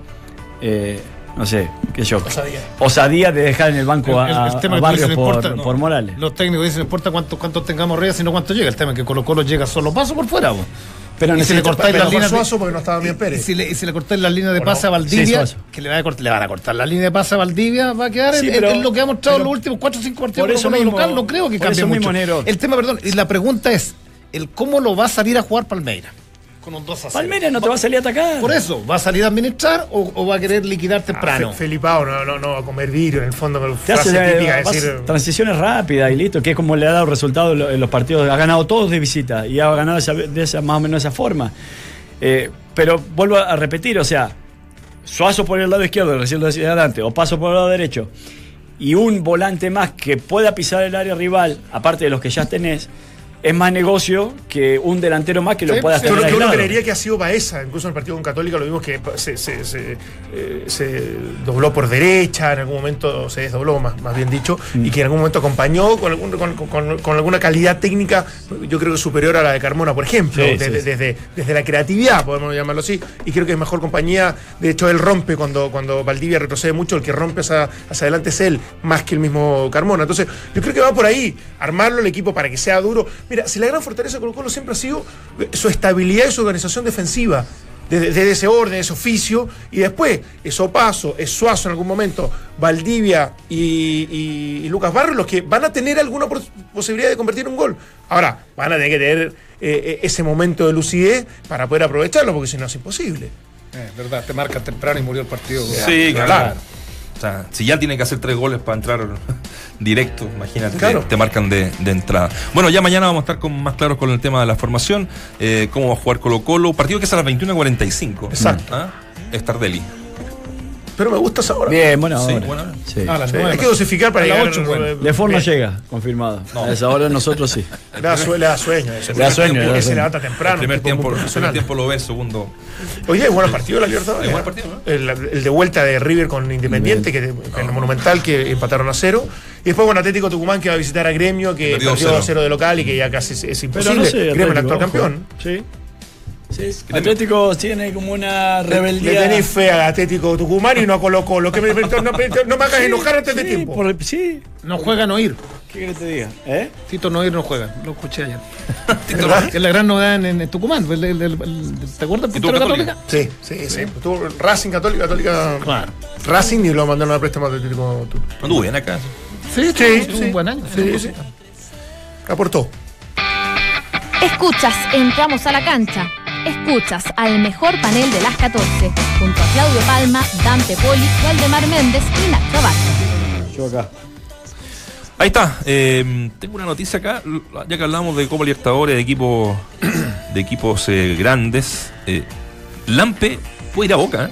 eh, no sé, qué yo, Osadía. osadía de dejar en el banco a, El- el tema a Barrios por, Morales. Los técnicos dicen, no importa cuánto, cuánto tengamos arriba, sino cuánto llega. El tema es que Colo Colo llega solo paso por fuera. vos. Pero y si le cortáis las líneas de- porque no estaba bien y Pérez. si le, y si le cortáis las líneas de ¿O pase a Valdivia, Sí, que le, va a cortar, le van a cortar la línea de pase a Valdivia, va a quedar Sí, en- pero- en lo que ha mostrado los últimos 4 o 5 partidos por eso mismo- local. No creo que cambie mucho. mismo. El tema, perdón, y la pregunta es, el cómo lo va a salir a jugar Palmeira. Con un 2 a 0. Palmeiras no te va a salir a atacar. Por eso, ¿va a salir a administrar o, o va a querer liquidar temprano? Ah, Fe- Felipao no, no, no va a comer vidrio en el fondo con Te hace frase típica de vas- decir. transiciones rápidas y listo, que es como le ha dado resultado en lo- en los partidos. Ha ganado todos de visita y ha ganado esa- de esa, más o menos de esa forma. Eh, pero vuelvo a repetir, o sea, Suazo por el lado izquierdo, recién lo decía adelante, o Paso por el lado derecho, y un volante más que pueda pisar el área rival, aparte de los que ya tenés, es más negocio que un delantero más que lo Sí, puedas sí, Yo uno creería que ha sido Baeza, incluso en el partido con Católica lo vimos que se, se- se, eh, se dobló por derecha, en algún momento se desdobló, más, más bien dicho, Mm. y que en algún momento acompañó con, algún- con- con- con alguna calidad técnica, yo creo que superior a la de Carmona, por ejemplo, Sí, desde, sí. Desde, desde la creatividad, podemos llamarlo así, y creo que es mejor compañía, de hecho él rompe cuando, cuando Valdivia retrocede mucho, el que rompe hacia, hacia adelante es él, más que el mismo Carmona, entonces yo creo que va por ahí, armarlo el equipo para que sea duro, mira, si la gran fortaleza de Colo Colo siempre ha sido su estabilidad y su organización defensiva, desde, ese orden, ese oficio, y después, eso paso, es Suazo en algún momento, Valdivia y, y- y Lucas Barrios, los que van a tener alguna pos- posibilidad de convertir un gol. Ahora, van a tener que tener eh, eh, ese momento de lucidez para poder aprovecharlo, porque si no es imposible. Eh, verdad, te marcan temprano y murió el partido. Sí, Claro. claro. Sea, si ya tiene que hacer tres goles para entrar directo, imagínate, Claro. te, te marcan de, de entrada. Bueno, ya mañana vamos a estar con, más claros con el tema de la formación, eh, cómo va a jugar Colo Colo, partido que es a las 21.45. Exacto. ¿Ah? Estardelli. Pero me gusta esa hora. Bien, bueno, Sí, ahora. buena hora. Sí. Ah, las Sí, hay que dosificar para A las llegar ocho, bueno. Lefort no llega, confirmado. A esa hora nosotros sí. Le da, sue- le da sueño. Da sueño, Porque se levanta El temprano. primer tiempo, el primer profesional. tiempo lo ve, segundo. Hoy día hay buenos partidos la Libertadores. Hay buenos partidos, ¿no? El, el de vuelta de River con Independiente, que, en el Monumental, que empataron a cero. Y después con Atlético Tucumán, que va a visitar a Gremio, que Perdió a cero de local y que ya casi es, imposible. no sé, Gremio, el actual campeón. Sí. Sí. Atlético tiene como una Le rebeldía. tenéis fe a Atlético Tucumán y no a Colo Colo. Que me, me- no, me- no me hagas enojar antes de Sí, tiempo. por el- sí. No juega no ir. ¿Qué querés que te diga? ¿Eh? Tito Noir no juega, lo escuché ayer. ¿Verdad? Es la gran novedad en, en Tucumán. el- el- el- el- ¿Te acuerdas del ¿Y tuvo portero Católica? católica? Sí, sí, sí. Tuvo Racing Católica, Católica. Claro. Racing y lo mandaron a préstamo Atlético Tucumán. Anduvo bien acá. Sí, Sí, sí, tuvo sí. un buen año. Sí, sí. Aportó. Escuchas, entramos a la cancha. Escuchas al mejor panel de las 14, junto a Claudio Palma, Dante Poli, Waldemar Méndez y Nacho Vázquez. Yo acá. Ahí está. eh, tengo una noticia acá, ya que hablamos de Copa Libertadores, de equipos, de equipos eh, grandes. eh, Lampe puede ir a Boca, ¿eh?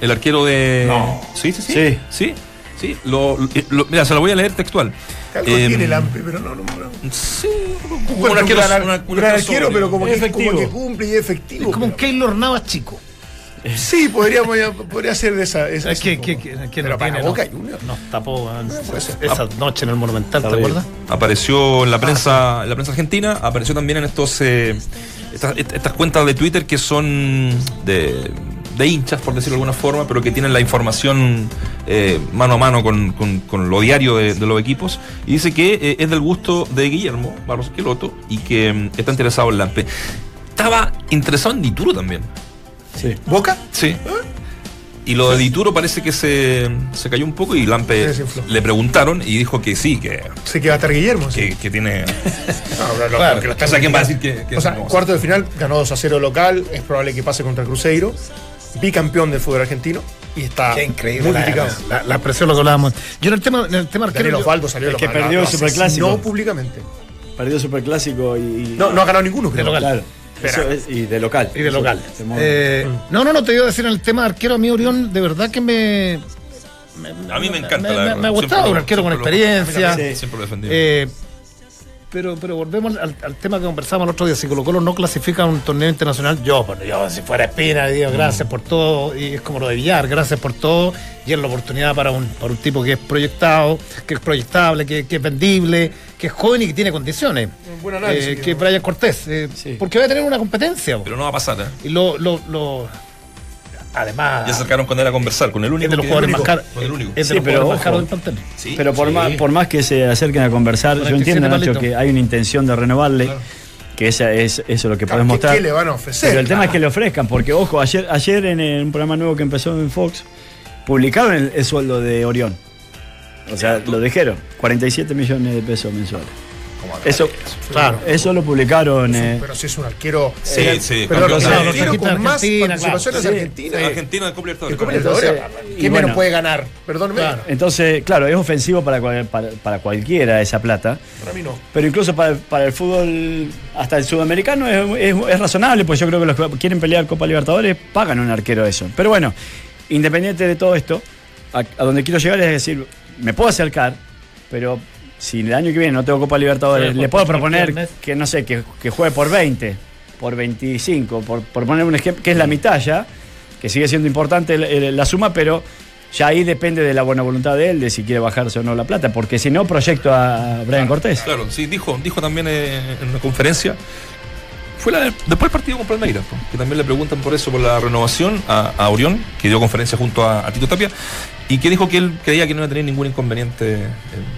El arquero de. No. Sí, sí, sí. Sí. Sí. sí, Lo, lo- mira, se lo voy a leer textual. Algo Em, tiene el AMPE, pero no, no, no. Sí, Bueno, un arquero, gran, un ar- un gran arquero pero como que, como que cumple y es efectivo. Es como un pero- Keylor Navas chico. Sí, podríamos, podría ser de esa. esa Es que, que, que, que pero no para tiene, Boca no- Juniors. Nos tapó eh, ser. esa noche en el Monumental, ¿te acuerdas? apareció en la prensa en la prensa argentina apareció también en estos eh, estas, est- estas cuentas de Twitter que son de, de hinchas por decirlo de alguna forma pero que tienen la información eh, mano a mano con, con- con lo diario de, de los equipos y dice que eh, es del gusto de Guillermo Barros Queloto y que mm, está interesado en Lampe estaba interesado en Dituro también Sí. ¿Boca? sí y lo de Dituro parece que se, se cayó un poco y Lampe le preguntaron y dijo que sí, que, Sé que va a estar Guillermo. sí. que, que tiene No, Claro, que lo ¿quién va a decir que, que O sea, no? cuarto de final ganó 2 a 0 local. Es probable que pase contra el Cruzeiro. Bicampeón del fútbol argentino. Y está Qué increíble. La, multiplicado. la, la presión lo que hablábamos. Yo en el tema, en el tema arquero. Daniel yo- Osvaldo salió Es lo que perdió el Superclásico. No públicamente. Perdió Superclásico y. No, no ha ganado ninguno, creo. local. Claro. Espera. Eso es- y de local. Y de local. Eh, no, no, no, te iba a decir en el tema de arquero a mí, Orión, de verdad que me. A mí me encanta, Me, la me- me ha gustado, Siempre un arquero con siempre lo- experiencia. Sí, siempre lo he defendido. Eh, pero, pero volvemos al, al tema que conversamos el otro día. Si Colo Colo no clasifica a un torneo internacional, yo, bueno, yo si fuera Espina, digo gracias por todo. Y es como lo de Villar, gracias por todo. Y es la oportunidad para un, para un tipo que es proyectado, que es proyectable, que, que es vendible, que es joven y que tiene condiciones. Un buen análisis, Eh, que es Brian Cortés. eh, Sí. Porque va a tener una competencia. Pero no va a pasar, ¿eh? Y lo, lo, lo- además, Ya se acercaron con él a conversar, con el único. es de los que- jugadores más caros. Es de Sí, los pero más caros del plantel. Sí, Pero por, sí. más, por más que se acerquen a conversar, yo 47 entiendo, Nacho, que hay una intención de renovarle, que esa es, eso es lo que Claro, podemos ¿qué- mostrar. ¿Qué le van a ofrecer? Pero el tema es que le ofrezcan, porque ojo, ayer, ayer en el- un programa nuevo que empezó en Fox, publicaron el, el sueldo de Orión. O sea, lo dijeron, 47 millones de pesos mensuales. Eso, Claro. eso lo publicaron. eh, Pero si es un arquero. Sí, eh, sí, Pero con- arquero con más Argentina, participaciones claro. argentinas. Argentina de Copa Libertadores. El Copa Entonces, Libertadores, y ¿Quién bueno. menos puede ganar? Perdóneme. Claro. entonces, claro, es ofensivo para, para, para cualquiera esa plata. Para mí no. Pero incluso para, para el fútbol, hasta el sudamericano, es, es- es razonable, pues yo creo que los que quieren pelear Copa Libertadores pagan un arquero eso. Pero bueno, independiente de todo esto, a, a donde quiero llegar es decir, me puedo acercar, pero si el año que viene no tengo Copa Libertadores, Sí, le puedo proponer viernes. que, no sé, que, que juegue por 20, por 25, por, por poner un ejemplo, que es la mitad ya, que sigue siendo importante la suma, pero ya ahí depende de la buena voluntad de él, de si quiere bajarse o no la plata, porque si no, proyecto a Brian Cortés. Claro, sí, dijo, dijo también eh, en una conferencia. Fue la, después del partido con Palmeiras, que también le preguntan por eso, por la renovación a, a Orión, que dio conferencia junto a, a Tito Tapia, y que dijo que él creía que no iba a tener ningún inconveniente en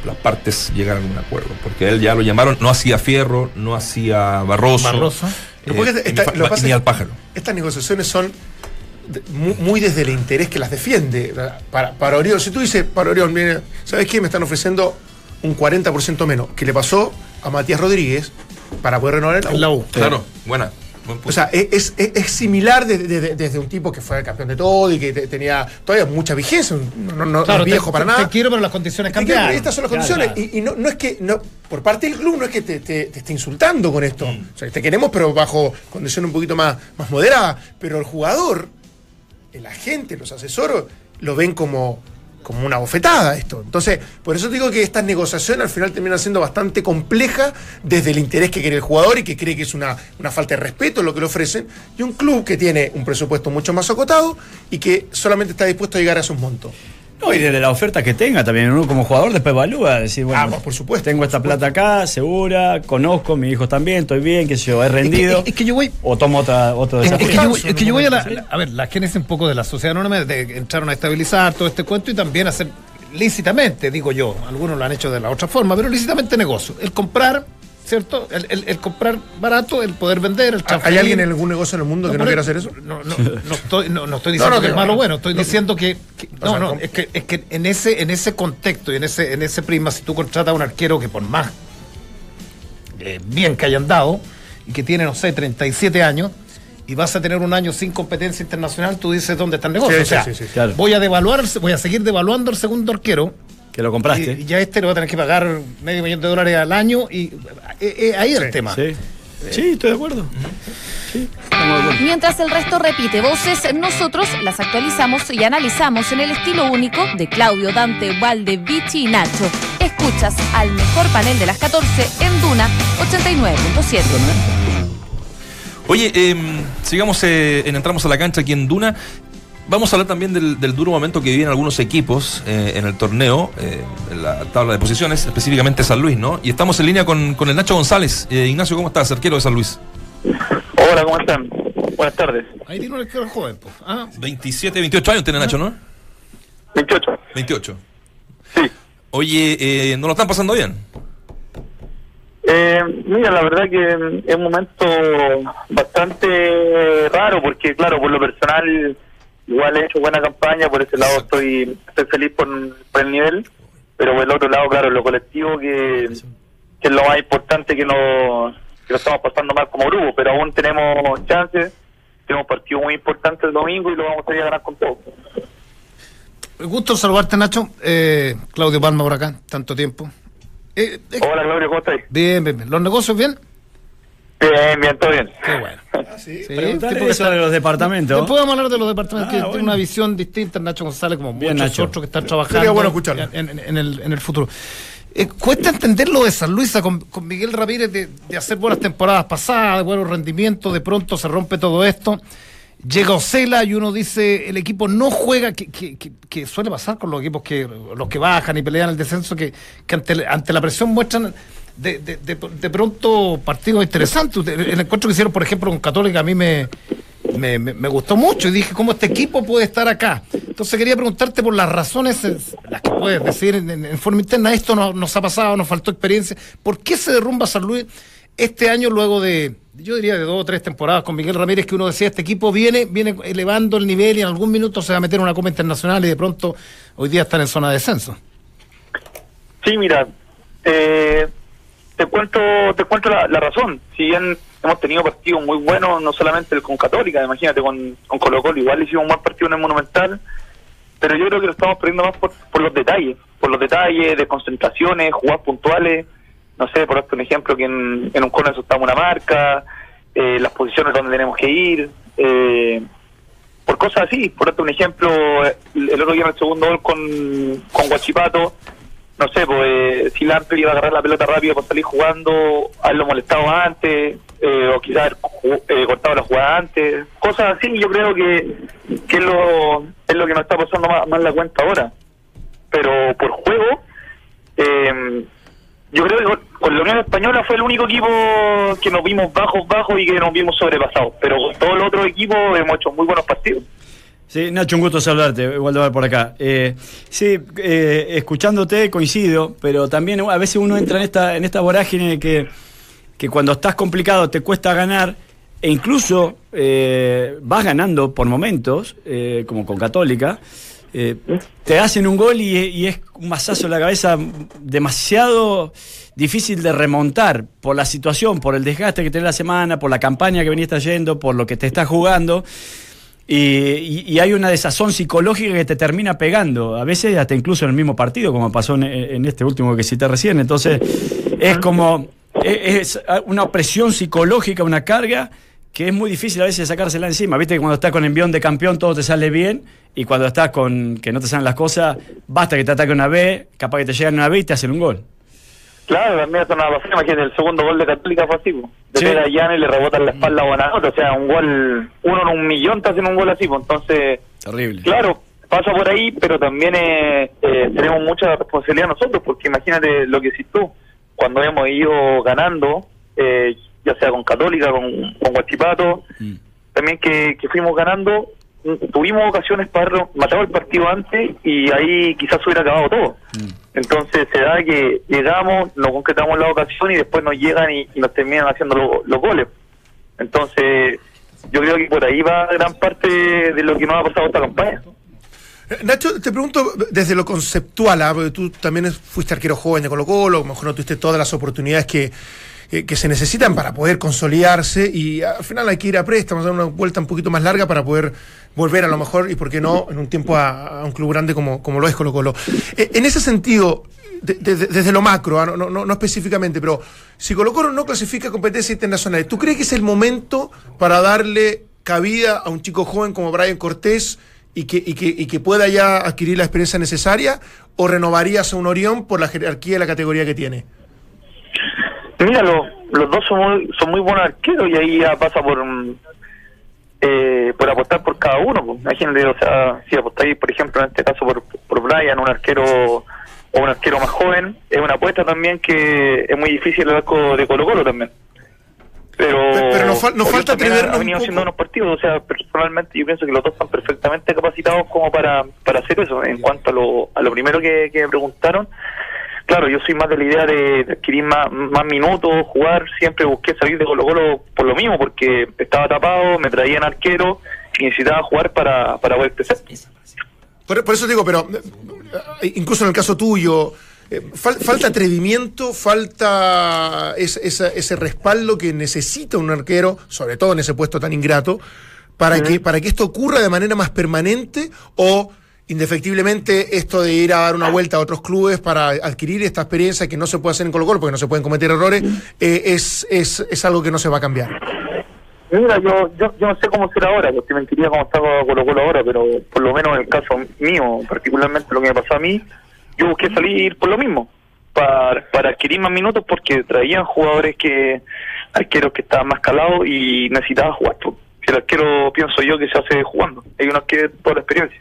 las partes llegar a algún acuerdo, porque él ya lo llamaron, no hacía Fierro, no hacía Barroso, Barroso. eh, ni al pájaro. Estas negociaciones son de- muy, desde el interés que las defiende. Para, para Orión, si tú dices, para Orión, mire, ¿sabes qué? Me están ofreciendo un 40% menos, que le pasó a Matías Rodríguez para poder renovar en la U. En la U. Claro, buena. O sea, es, es- es similar de- de- de- desde un tipo que fue campeón de todo y que te- tenía todavía mucha vigencia, no, no- es viejo te- para te- nada. Te quiero, pero las condiciones quiero, cambiaron. pero estas son las Claro, condiciones. claro. Y, y no, no es que, no, por parte del club, no es que te, te- te esté insultando con esto. Mm. O sea, te queremos, pero bajo condiciones un poquito más, más moderadas. Pero el jugador, el agente, los asesoros, lo ven como, como una bofetada esto. Entonces, por eso digo que estas negociaciones al final terminan siendo bastante complejas desde el interés que quiere el jugador y que cree que es una, una falta de respeto lo que le ofrecen. Y un club que tiene un presupuesto mucho más acotado y que solamente está dispuesto a llegar a esos montos. No, y desde la oferta que tenga también, uno como jugador después evalúa, decir, bueno, Ah, por supuesto, tengo por esta supuesto. plata acá, segura, conozco, mi hijo también, estoy bien, que yo, he rendido. Es que- es que yo voy- O tomo otra, otro Es, desafío. que yo, es que yo voy a la- a ver, la génesis un poco de la sociedad anónima, de entraron a estabilizar todo este cuento y también hacer lícitamente, digo yo, algunos lo han hecho de la otra forma, pero lícitamente negocio. El comprar, ¿cierto? El, el- el comprar barato, el poder vender, el ¿Hay transferir. alguien en algún negocio en el mundo que no quiera hacer eso? No, no, no estoy, no, no estoy diciendo No, que es malo bueno, estoy diciendo que, no, sea, no, es que, es que en ese, en ese contexto y en ese, en ese prisma, si tú contratas a un arquero que por más eh, bien que hayan dado y que tiene, no sé, 37 años y vas a tener un año sin competencia internacional, tú dices dónde está el negocio. Sí, o sea, sí, sí, sí. Claro. voy a devaluar, voy a seguir devaluando el segundo arquero Que lo compraste. y, y ya este le va a tener que pagar medio millón de dólares al año y eh, eh, ahí es el tema. Sí. Sí, estoy de acuerdo. Sí. Mientras el resto repite voces, nosotros las actualizamos y analizamos en el estilo único de Claudio, Dante, Valde, Vichy y Nacho. Escuchas al mejor panel de las 14 en Duna 89.7. Oye, eh, sigamos, eh, en entramos a la cancha aquí en Duna. Vamos a hablar también del, del duro momento que viven algunos equipos eh, en el torneo, eh, en la tabla de posiciones, específicamente San Luis, ¿no? Y estamos en línea con, con el Nacho González. Eh, Ignacio, ¿cómo estás? Arquero de San Luis. Hola, ¿cómo están? Buenas tardes. Ahí tiene un arquero joven, pues. Ah, 27, 28 años tiene Nacho, ¿no? 28. 28. Sí. Oye, eh, ¿no lo están pasando bien? Eh, mira, la verdad que es un momento bastante raro porque, claro, por lo personal, igual he hecho buena campaña, por ese lado estoy, estoy feliz por, por el nivel, pero por el otro lado, claro, lo colectivo que, que es lo más importante que, no, que lo estamos pasando mal como grupo, pero aún tenemos chances, tenemos partido muy importante el domingo y lo vamos a ir a ganar con todo. Gusto saludarte, Nacho. Eh, Claudio Palma por acá, tanto tiempo. Eh, eh, Hola, Claudio, ¿cómo estáis? bien, bien, bien. ¿Los negocios bien? Bien, bien, todo bien. Qué bueno. sí. Sí, que eso de los departamentos. Después vamos a hablar de los departamentos Ah, que bueno. tienen una visión distinta, Nacho González, como Bien, muchos Nacho. otros que están trabajando Sería bueno escucharlo. en, en- en el, en el futuro. Eh, cuesta entender lo de San Luis con, con Miguel Ramírez de, de hacer buenas temporadas pasadas, de buenos rendimientos, de pronto se rompe todo esto. Llega Ocela y uno dice el equipo no juega, que, que- que- que suele pasar con los equipos que los que bajan y pelean el descenso, que, que ante, ante la presión muestran de, de- de- de pronto partidos interesantes. El encuentro que hicieron, por ejemplo, con Católica a mí me, me, me- gustó mucho y dije, ¿cómo este equipo puede estar acá? Entonces quería preguntarte por las razones, las que puedes decir en forma interna, esto no- nos ha pasado, nos faltó experiencia. ¿Por qué se derrumba San Luis este año luego de, yo diría, de dos o tres temporadas con Miguel Ramírez, que uno decía, este equipo viene, viene elevando el nivel y en algún minuto se va a meter en una Copa Internacional y de pronto hoy día están en zona de descenso? Sí, mira, eh, te cuento te cuento la, razón. Si bien hemos tenido partidos muy buenos, no solamente el con Católica, imagínate, con, con Colo Colo, igual hicimos un buen partido en el Monumental, pero yo creo que lo estamos perdiendo más por, los detalles, por los detalles de concentraciones, jugadas puntuales, no sé, por un ejemplo, que en, en un corner soltamos una marca, eh, las posiciones donde tenemos que ir, eh, por cosas así, por un ejemplo, el, el otro día en el segundo gol con, con Guachipato, no sé, pues eh, si Lampe iba a agarrar la pelota rápido para salir jugando, haberlo molestado antes, eh, o quizás haber eh, cortado la jugada antes, cosas así, yo creo que, que es, lo, es lo que nos está pasando más, la cuenta ahora. Pero por juego, yo creo que con la Unión Española fue el único equipo que nos vimos bajos, bajos y que nos vimos sobrepasados, pero con todos los otros equipos hemos hecho muy buenos partidos. Sí, Nacho, un gusto saludarte, ver por acá. Eh, sí, eh, escuchándote coincido, pero también a veces uno entra en esta, en esta vorágine que, que cuando estás complicado te cuesta ganar, e incluso eh, vas ganando por momentos, eh, como con Católica, te hacen un gol y, y es un masazo en la cabeza demasiado difícil de remontar por la situación, por el desgaste que tenés la semana, por la campaña que venís trayendo, por lo que te estás jugando. Y, hay una desazón psicológica que te termina pegando, a veces hasta incluso en el mismo partido, como pasó en, este último que cité recién. Entonces, es como es, una opresión psicológica, una carga que es muy difícil a veces sacársela encima. Viste que cuando estás con envión de campeón todo te sale bien y cuando estás con que no te salen las cosas, basta que te ataque una B, capaz que te llegan una B y te hacen un gol. Claro, también eso no va a pasar. Imagínate, el segundo gol de Católica fue así. po. De Sí. a Llana y le rebota en la espalda a Buenanote. O sea, un gol, uno en un millón te hacen un gol así. po. Entonces, Terrible. claro, pasa por ahí, pero también eh, eh, tenemos mucha responsabilidad nosotros, porque imagínate lo que hiciste tú. Cuando hemos ido ganando, eh, ya sea con Católica, con, con Guachipato, Mm. también que, que fuimos ganando, mm, tuvimos ocasiones para matado el partido antes y ahí quizás hubiera acabado todo. Entonces se da que llegamos, no concretamos la ocasión y después nos llegan y, y nos terminan haciendo lo- los goles. Entonces yo creo que por ahí va gran parte de lo que nos ha pasado esta campaña. Eh, Nacho, te pregunto desde lo conceptual, ¿ah? porque tú también fuiste arquero joven de Colo Colo, a lo mejor no tuviste todas las oportunidades que, eh, que se necesitan para poder consolidarse y al final hay que ir a préstamos, dar una vuelta un poquito más larga para poder volver a lo mejor y por qué no en un tiempo a, un club grande como, como lo es Colo Colo. Eh, en ese sentido, de- de- de- desde lo macro, ¿ah? no, no, no- específicamente, pero si Colo Colo no clasifica competencias internacionales, ¿tú crees que es el momento para darle cabida a un chico joven como Brian Cortés y que, y que, y que pueda ya adquirir la experiencia necesaria? ¿O renovarías a un Orión por la jerarquía y la categoría que tiene? Mira, lo- los dos son muy, son muy buenos arqueros y ahí ya pasa por mm, eh, por apostar por cada uno. pues. Imagínate, o sea, si apostáis, por ejemplo, en este caso por, por Brian, un arquero o un arquero más joven, es una apuesta también que es muy difícil el arco de Colo Colo también. Pero, Pero- pero nos fal- nos Orión falta atrevernos ha venido haciendo unos partidos, o sea, personalmente yo pienso que los dos están perfectamente capacitados como para, para hacer eso. En cuanto a lo, a lo primero que, que me preguntaron, claro, yo soy más de la idea de de adquirir más, más minutos, jugar, siempre busqué salir de Colo Colo por lo mismo, porque estaba tapado, me traían arquero y necesitaba jugar para, para poder crecer. Por, por eso digo, pero eh, incluso en el caso tuyo, eh, fal- falta atrevimiento, falta ese respaldo que necesita un arquero, sobre todo en ese puesto tan ingrato, para, que, para que esto ocurra de manera más permanente o indefectiblemente esto de ir a dar una vuelta a otros clubes para adquirir esta experiencia que no se puede hacer en Colo Colo porque no se pueden cometer errores, eh, es, es, es algo que no se va a cambiar. Mira, yo, yo, yo no sé cómo será ahora, porque mentiría cómo está Colo Colo ahora, pero por lo menos en el caso mío, particularmente lo que me pasó a mí, yo busqué salir por lo mismo, para, para adquirir más minutos porque traían jugadores que, arqueros que estaban más calados y necesitaba jugar. pues. El arquero pienso yo que se hace jugando, hay unos que por experiencia.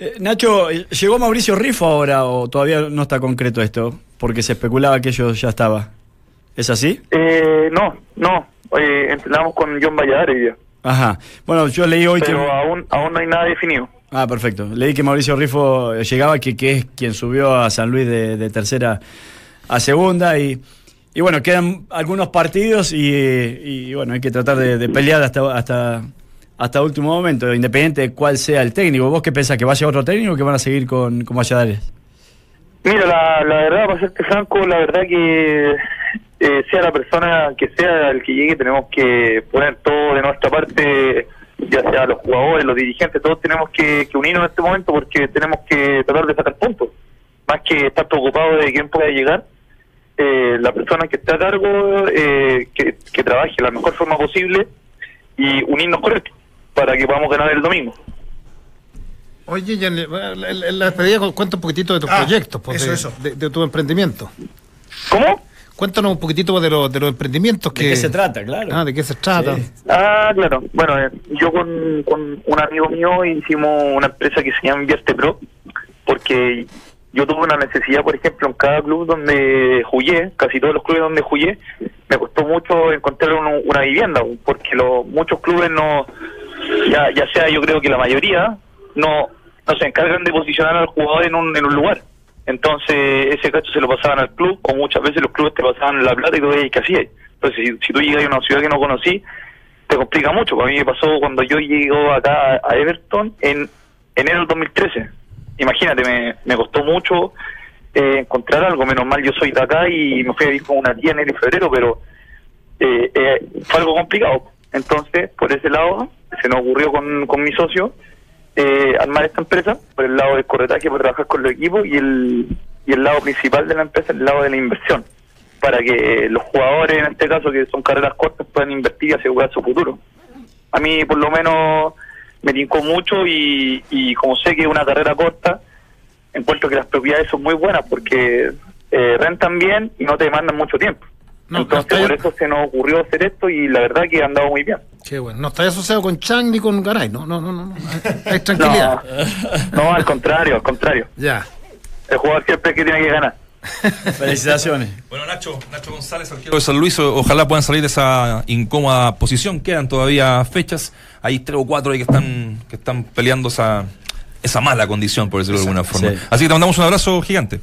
Eh, Nacho, ¿llegó Mauricio Rifo ahora o todavía no está concreto esto? Porque se especulaba que ello ya estaba. ¿Es así? Eh, no, no, eh, entrenamos con John Valladares hoy día, Ajá. Bueno, yo leí hoy pero que... aún, aún no hay nada definido. Ah, perfecto. Leí que Mauricio Rifo eh, llegaba, que, que es quien subió a San Luis de, de tercera a segunda y, y bueno, quedan algunos partidos y, y, bueno, hay que tratar de, de pelear hasta, hasta, hasta último momento, independiente de cuál sea el técnico. ¿Vos qué pensás? ¿Que vaya otro técnico o que van a seguir con, con Valladares? Mira, la, la verdad, para serte franco, la verdad que eh, sea la persona que sea el que llegue, tenemos que poner todo de nuestra parte, ya sea los jugadores, los dirigentes, todos tenemos que, que unirnos en este momento porque tenemos que tratar de sacar puntos. Más que estar preocupados de quién pueda llegar, eh, la persona que esté a cargo, eh, que, que trabaje de la mejor forma posible y unirnos con él para que podamos ganar el domingo. Oye, ya en la, despedida cu- cuenta un poquitito de tus Ah, proyectos, pues, eso, de, eso. De, de tu emprendimiento. ¿Cómo? Cuéntanos un poquitito de, los de los emprendimientos que... ¿De qué se trata? Claro. Ah, ¿de qué se trata? Sí. Ah, claro. Bueno, eh, yo con, con un amigo mío hicimos una empresa que se llama Invierte Pro, porque yo tuve una necesidad, por ejemplo, en cada club donde jugué, casi todos los clubes donde jugué, me costó mucho encontrar un- una vivienda, porque los muchos clubes no, ya, ya sea yo creo que la mayoría, no, no se encargan de posicionar al jugador en un, en un lugar. Entonces, ese cacho se lo pasaban al club, o muchas veces los clubes te pasaban la plata y tú veías qué hacías. Entonces, si, si tú llegas a una ciudad que no conocí, te complica mucho. A mí me pasó cuando yo llego acá a Everton en enero del 2013. imagínate, me, me costó mucho eh, encontrar algo, menos mal yo soy de acá y me fui a vivir con una tía en enero y febrero, pero eh, eh, fue algo complicado. Entonces, por ese lado, se nos ocurrió con, con mi socio eh, armar esta empresa, por el lado del corretaje, por trabajar con los equipos y el, y el lado principal de la empresa, el lado de la inversión, para que los jugadores, en este caso, que son carreras cortas, puedan invertir y asegurar su futuro. A mí, por lo menos, me tincó mucho y, y como sé que es una carrera corta, encuentro que las propiedades son muy buenas porque eh, rentan bien y no te demandan mucho tiempo. No, Entonces, por eso se nos ocurrió hacer esto y la verdad que ha andado muy bien. Qué bueno. No está asociado con Chang ni con Garay, no, no, no, no. no. Hay tranquilidad. No, no, al contrario, al contrario. Ya. El jugador siempre es que tiene que ganar. Felicitaciones. Bueno, Nacho, Nacho González, arquero de San Luis, ojalá puedan salir de esa incómoda posición. Quedan todavía fechas. Hay tres o cuatro ahí que están, que están peleando esa, esa mala condición, por decirlo de alguna forma. sí. Así que te mandamos un abrazo gigante.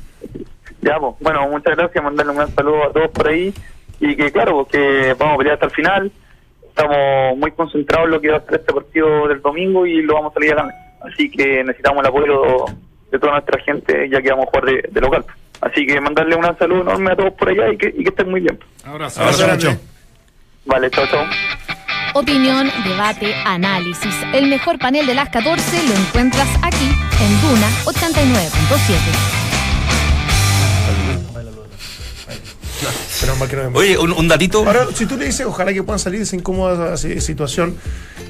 Ya, pues, bueno, muchas gracias, mandarle un gran saludo a todos por ahí y que claro, que vamos a pelear hasta el final. Estamos muy concentrados en lo que va a ser este partido del domingo y lo vamos a salir a ganar. Así que necesitamos el apoyo de toda nuestra gente ya que vamos a jugar de, de local. Así que mandarle un gran saludo enorme a todos por allá y que, y que estén muy bien. Abrazo. Abrazo, Abrazo, Nacho. Vale, chao, chao. Opinión, debate, análisis. El mejor panel de las 14 lo encuentras aquí en Duna 89.7. Pero más que no Oye, un, un datito. Ahora, si tú le dices, ojalá que puedan salir de esa incómoda si- situación,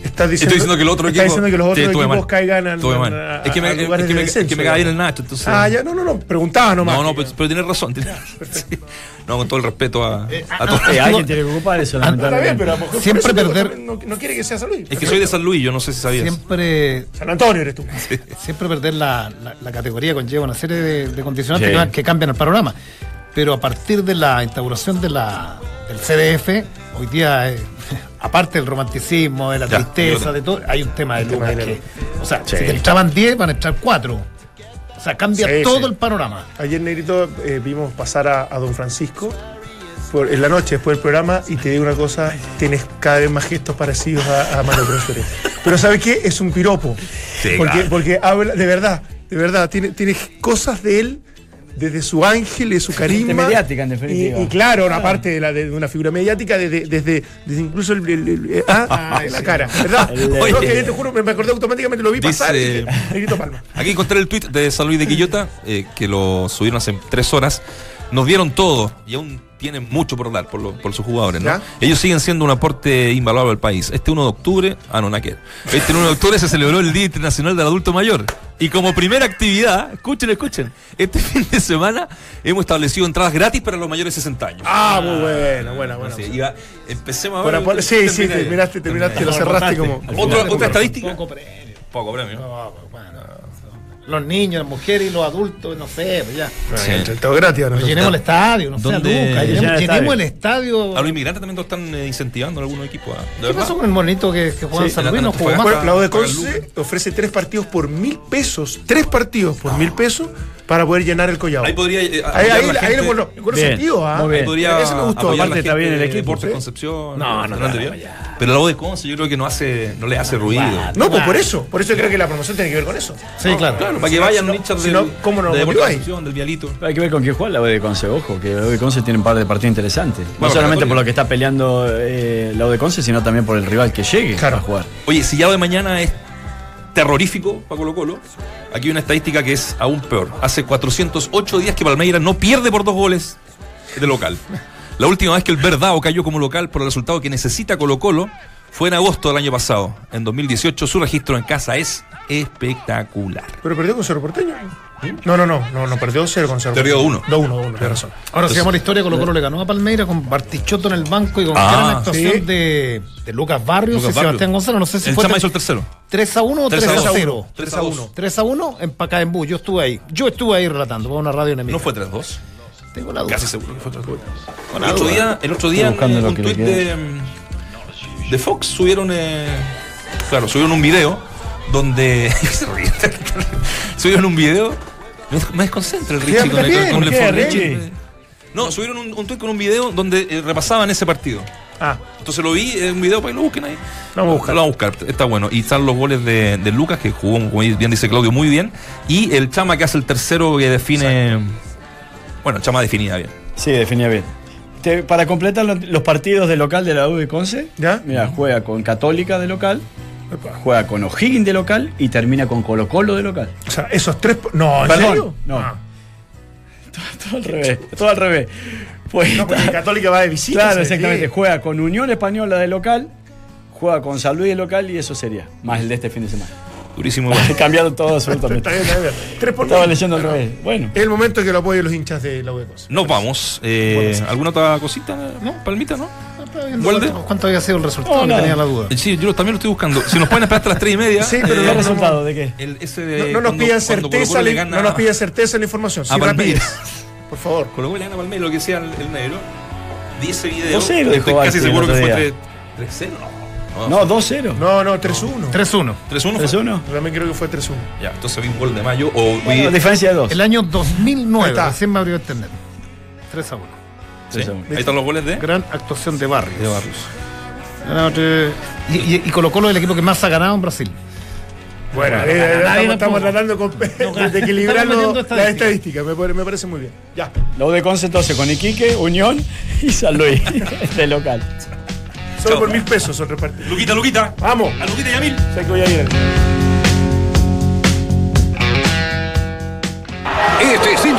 estás diciendo, Estoy diciendo que el otro equipo. diciendo que los otros Sí, equipos mal. caigan al- Estuve mal. a- Es que me, a es que me- descenso, que me cae bien el Nacho. Entonces, Ah, ya, no, no, no, preguntaba nomás. No, no, pero, pero tienes razón. tienes- sí. No, con todo el respeto a, a todos. Eh, alguien tiene que ocupar eso, Está bien, pero a lo mejor por Siempre perder- No, no quiere que sea San Luis. Es que soy de San Luis, yo no sé si sabías. Siempre, San Antonio eres tú. siempre perder la, la- la categoría conlleva una serie de, de condicionantes Sí. que, que cambian el panorama. Pero a partir de la instauración de la, del CDF, hoy día, eh, aparte del romanticismo, de la Ya, tristeza, de todo, hay un tema de de que, o sea, Sí. si te entraban 10, van a entrar 4. O sea, cambia Sí, todo sí. el panorama. Ayer, Negrito, eh, vimos pasar a, a Don Francisco por- en la noche después del programa y te digo una cosa, tienes cada vez más gestos parecidos a, a Mario Cruz Pero ¿sabes qué? Es un piropo. Sí, porque, claro. porque habla, de verdad, de verdad, tiene, tiene cosas de él desde su ángel y de su carisma. mediática, en definitiva. Y, y claro, una parte de, la, de una figura mediática, desde, desde, desde incluso el, el- el- ah, la cara, ¿verdad? Oye, que te juro, me me acordé automáticamente, lo vi pasar y Dice- Negrito Palma. Aquí encontré el tweet de San Luis de Quillota, eh, que lo subieron hace tres horas. Nos dieron todo y aún tienen mucho por dar por, lo- por sus jugadores, ¿no? ¿Ya? Ellos siguen siendo un aporte invaluable al país. Este 1 de octubre, ah, no, naquer. Este 1 de octubre se celebró el Día Internacional del Adulto Mayor. Y como primera actividad, escuchen, escuchen, este fin de semana hemos establecido entradas gratis para los mayores de 60 años. Ah, muy buena, buena, buena. Así, iba- empecemos a Por ver. apol- sí, sí, terminé. terminaste, terminaste, lo cerraste como. Otra, otra estadística. Poco premio. Poco premio. No, pues, bueno, los niños, las mujeres y los adultos, no sé, pues ya. Sí. Todo gratis ahora. Pues llenemos el estadio, no sé, ¿Dónde- Lucas, Llenar llenemos, el llenemos el estadio. A los inmigrantes también lo están eh, incentivando en algunos equipos. ah, ¿De ¿Qué verdad? pasó con el monito que, que juega en Sí, San Luis? No jugó más. Bueno, la U de Pagan Conce ofrece tres partidos por mil pesos. Tres partidos por mil pesos para poder llenar el collado. Ahí podría. eh, Ahí, ahí, la ahí bueno, con sentido, ¿ah? muy bien. Ahí podría Ese me gustó. Aparte la está bien el equipo, Deportes ¿sí? Concepción. No, no, no. Pero la U de Conce yo creo que no hace, no le hace ruido. No, pues por eso. Por eso yo creo que la promoción tiene que ver con eso. Sí, claro. Claro, para que vayan hinchas del, no, ¿cómo no de Deportes? Concepción, del Vialito. Hay que ver con quién juega la U de Conce, ojo, que la U de Conce tiene un par de partidos interesantes. no solamente por lo que está peleando eh, la U de Conce, sino también por el rival que llegue Claro. a jugar. Oye, si ya de mañana es terrorífico para Colo Colo, aquí hay una estadística que es aún peor. Hace 408 días que Palmeiras no pierde por dos goles de local. La última vez que el Verdao cayó como local por el resultado que necesita Colo Colo fue en agosto del año pasado. En 2018 su registro en casa es espectacular. Pero perdió con Cerro Porteño. No, no, no, no, no perdió cero con Cerro Perdió Porteño. 2-1. 2-1, 2-1, tienes razón. Ahora sigamos la historia, Colo Colo le ganó a Palmeira con Bartichotto en el banco y con Ah, gran actuación sí. de, de Lucas Barrios Lucas y Barrios. Sebastián Gonzalo. No sé si El fue hizo el tercero. 3 a 1 o 3 a 0. 3 a 1. 3 a 1 en Pacaembú. Yo estuve ahí. Yo estuve ahí relatando para una radio enemiga. No fue 3-2. Tengo la duda. Casi seguro que fue 3-2. Con El la otro día, el otro día Estoy buscando lo un que le tweet queda. de, de Fox subieron, eh, claro, subieron un video donde subieron un video. Me, me desconcentra el Richie con, el- con el ¿qué, Ford Richie? Richie. No, subieron un, un tweet con un video donde eh, repasaban ese partido. Ah, Entonces lo vi en un video para que lo busquen ahí. Lo vamos a buscar. Lo vamos a buscar, está bueno. Y están los goles de, de Lucas, que jugó, como bien dice Claudio, muy bien. Y el Chama, que hace el tercero que define. Bueno, Chama definida bien. Sí, definía bien. Te- para completar lo- los partidos de local de la U de Conce, ¿Ya? mira, juega con Católica de local, juega con O'Higgins de local y termina con Colo Colo de local. o sea, esos tres. No, ¿en Perdón, serio? no. Ah. Todo al revés, todo al revés. Pues, No, porque Católica va de visita. claro, exactamente. Juega con Unión Española de local, juega con San Luis de local y eso sería. Más el de este fin de semana. Durísimo. Cambiado todo absolutamente. Está bien, está bien. Tres por Estaba leyendo al revés. Bueno. Es el momento que lo apoyen los hinchas de la UECOS. Nos vamos. Eh, ¿Alguna otra cosita? No. Palmita, ¿no? ¿Cuánto, ¿Cuál de? cuánto había sido el resultado? No, Que nada. tenía la duda. Eh, Sí, yo también lo estoy buscando. Si nos pueden esperar hasta las 3 y media. Sí, pero eh, ¿Qué no, resultado de qué? el, ese No, de no nos cuando- pidan cuando certeza, la- no nos certeza en la información. Sí, A Palmeiras. rapidez. Por favor. Colo Colo le gana Palmeiras, lo que decía el, el negro. Dice video. 2-0 dijo Estoy casi seguro el que fue día. 3 3-0. No, 2-0. No, no, 3-1. 3-1. 3-1. fue? 3-1. Yo también creo que fue 3-1. Ya, entonces vi un gol de Mayo. O vi, Bueno, diferencia de 2. El año Ahí 2009, está. recién me abrió internet. 3 a 1. Sí, Ahí están los goles de, Gran actuación de Barrios. de Barrios. Y, y, y Colo Colo es el equipo que más ha ganado en Brasil. Bueno, Bueno, eh, estamos, tratando con- de equilibrar lo- las estadísticas. Me, pare- me parece muy bien. Ya. La U de Conce entonces con Iquique, Unión y San Luis de local. Solo Chao. por mil pesos otra parte. Luquita, Luquita. Vamos. A Luquita y a mil. Sé que voy a ir. Este sin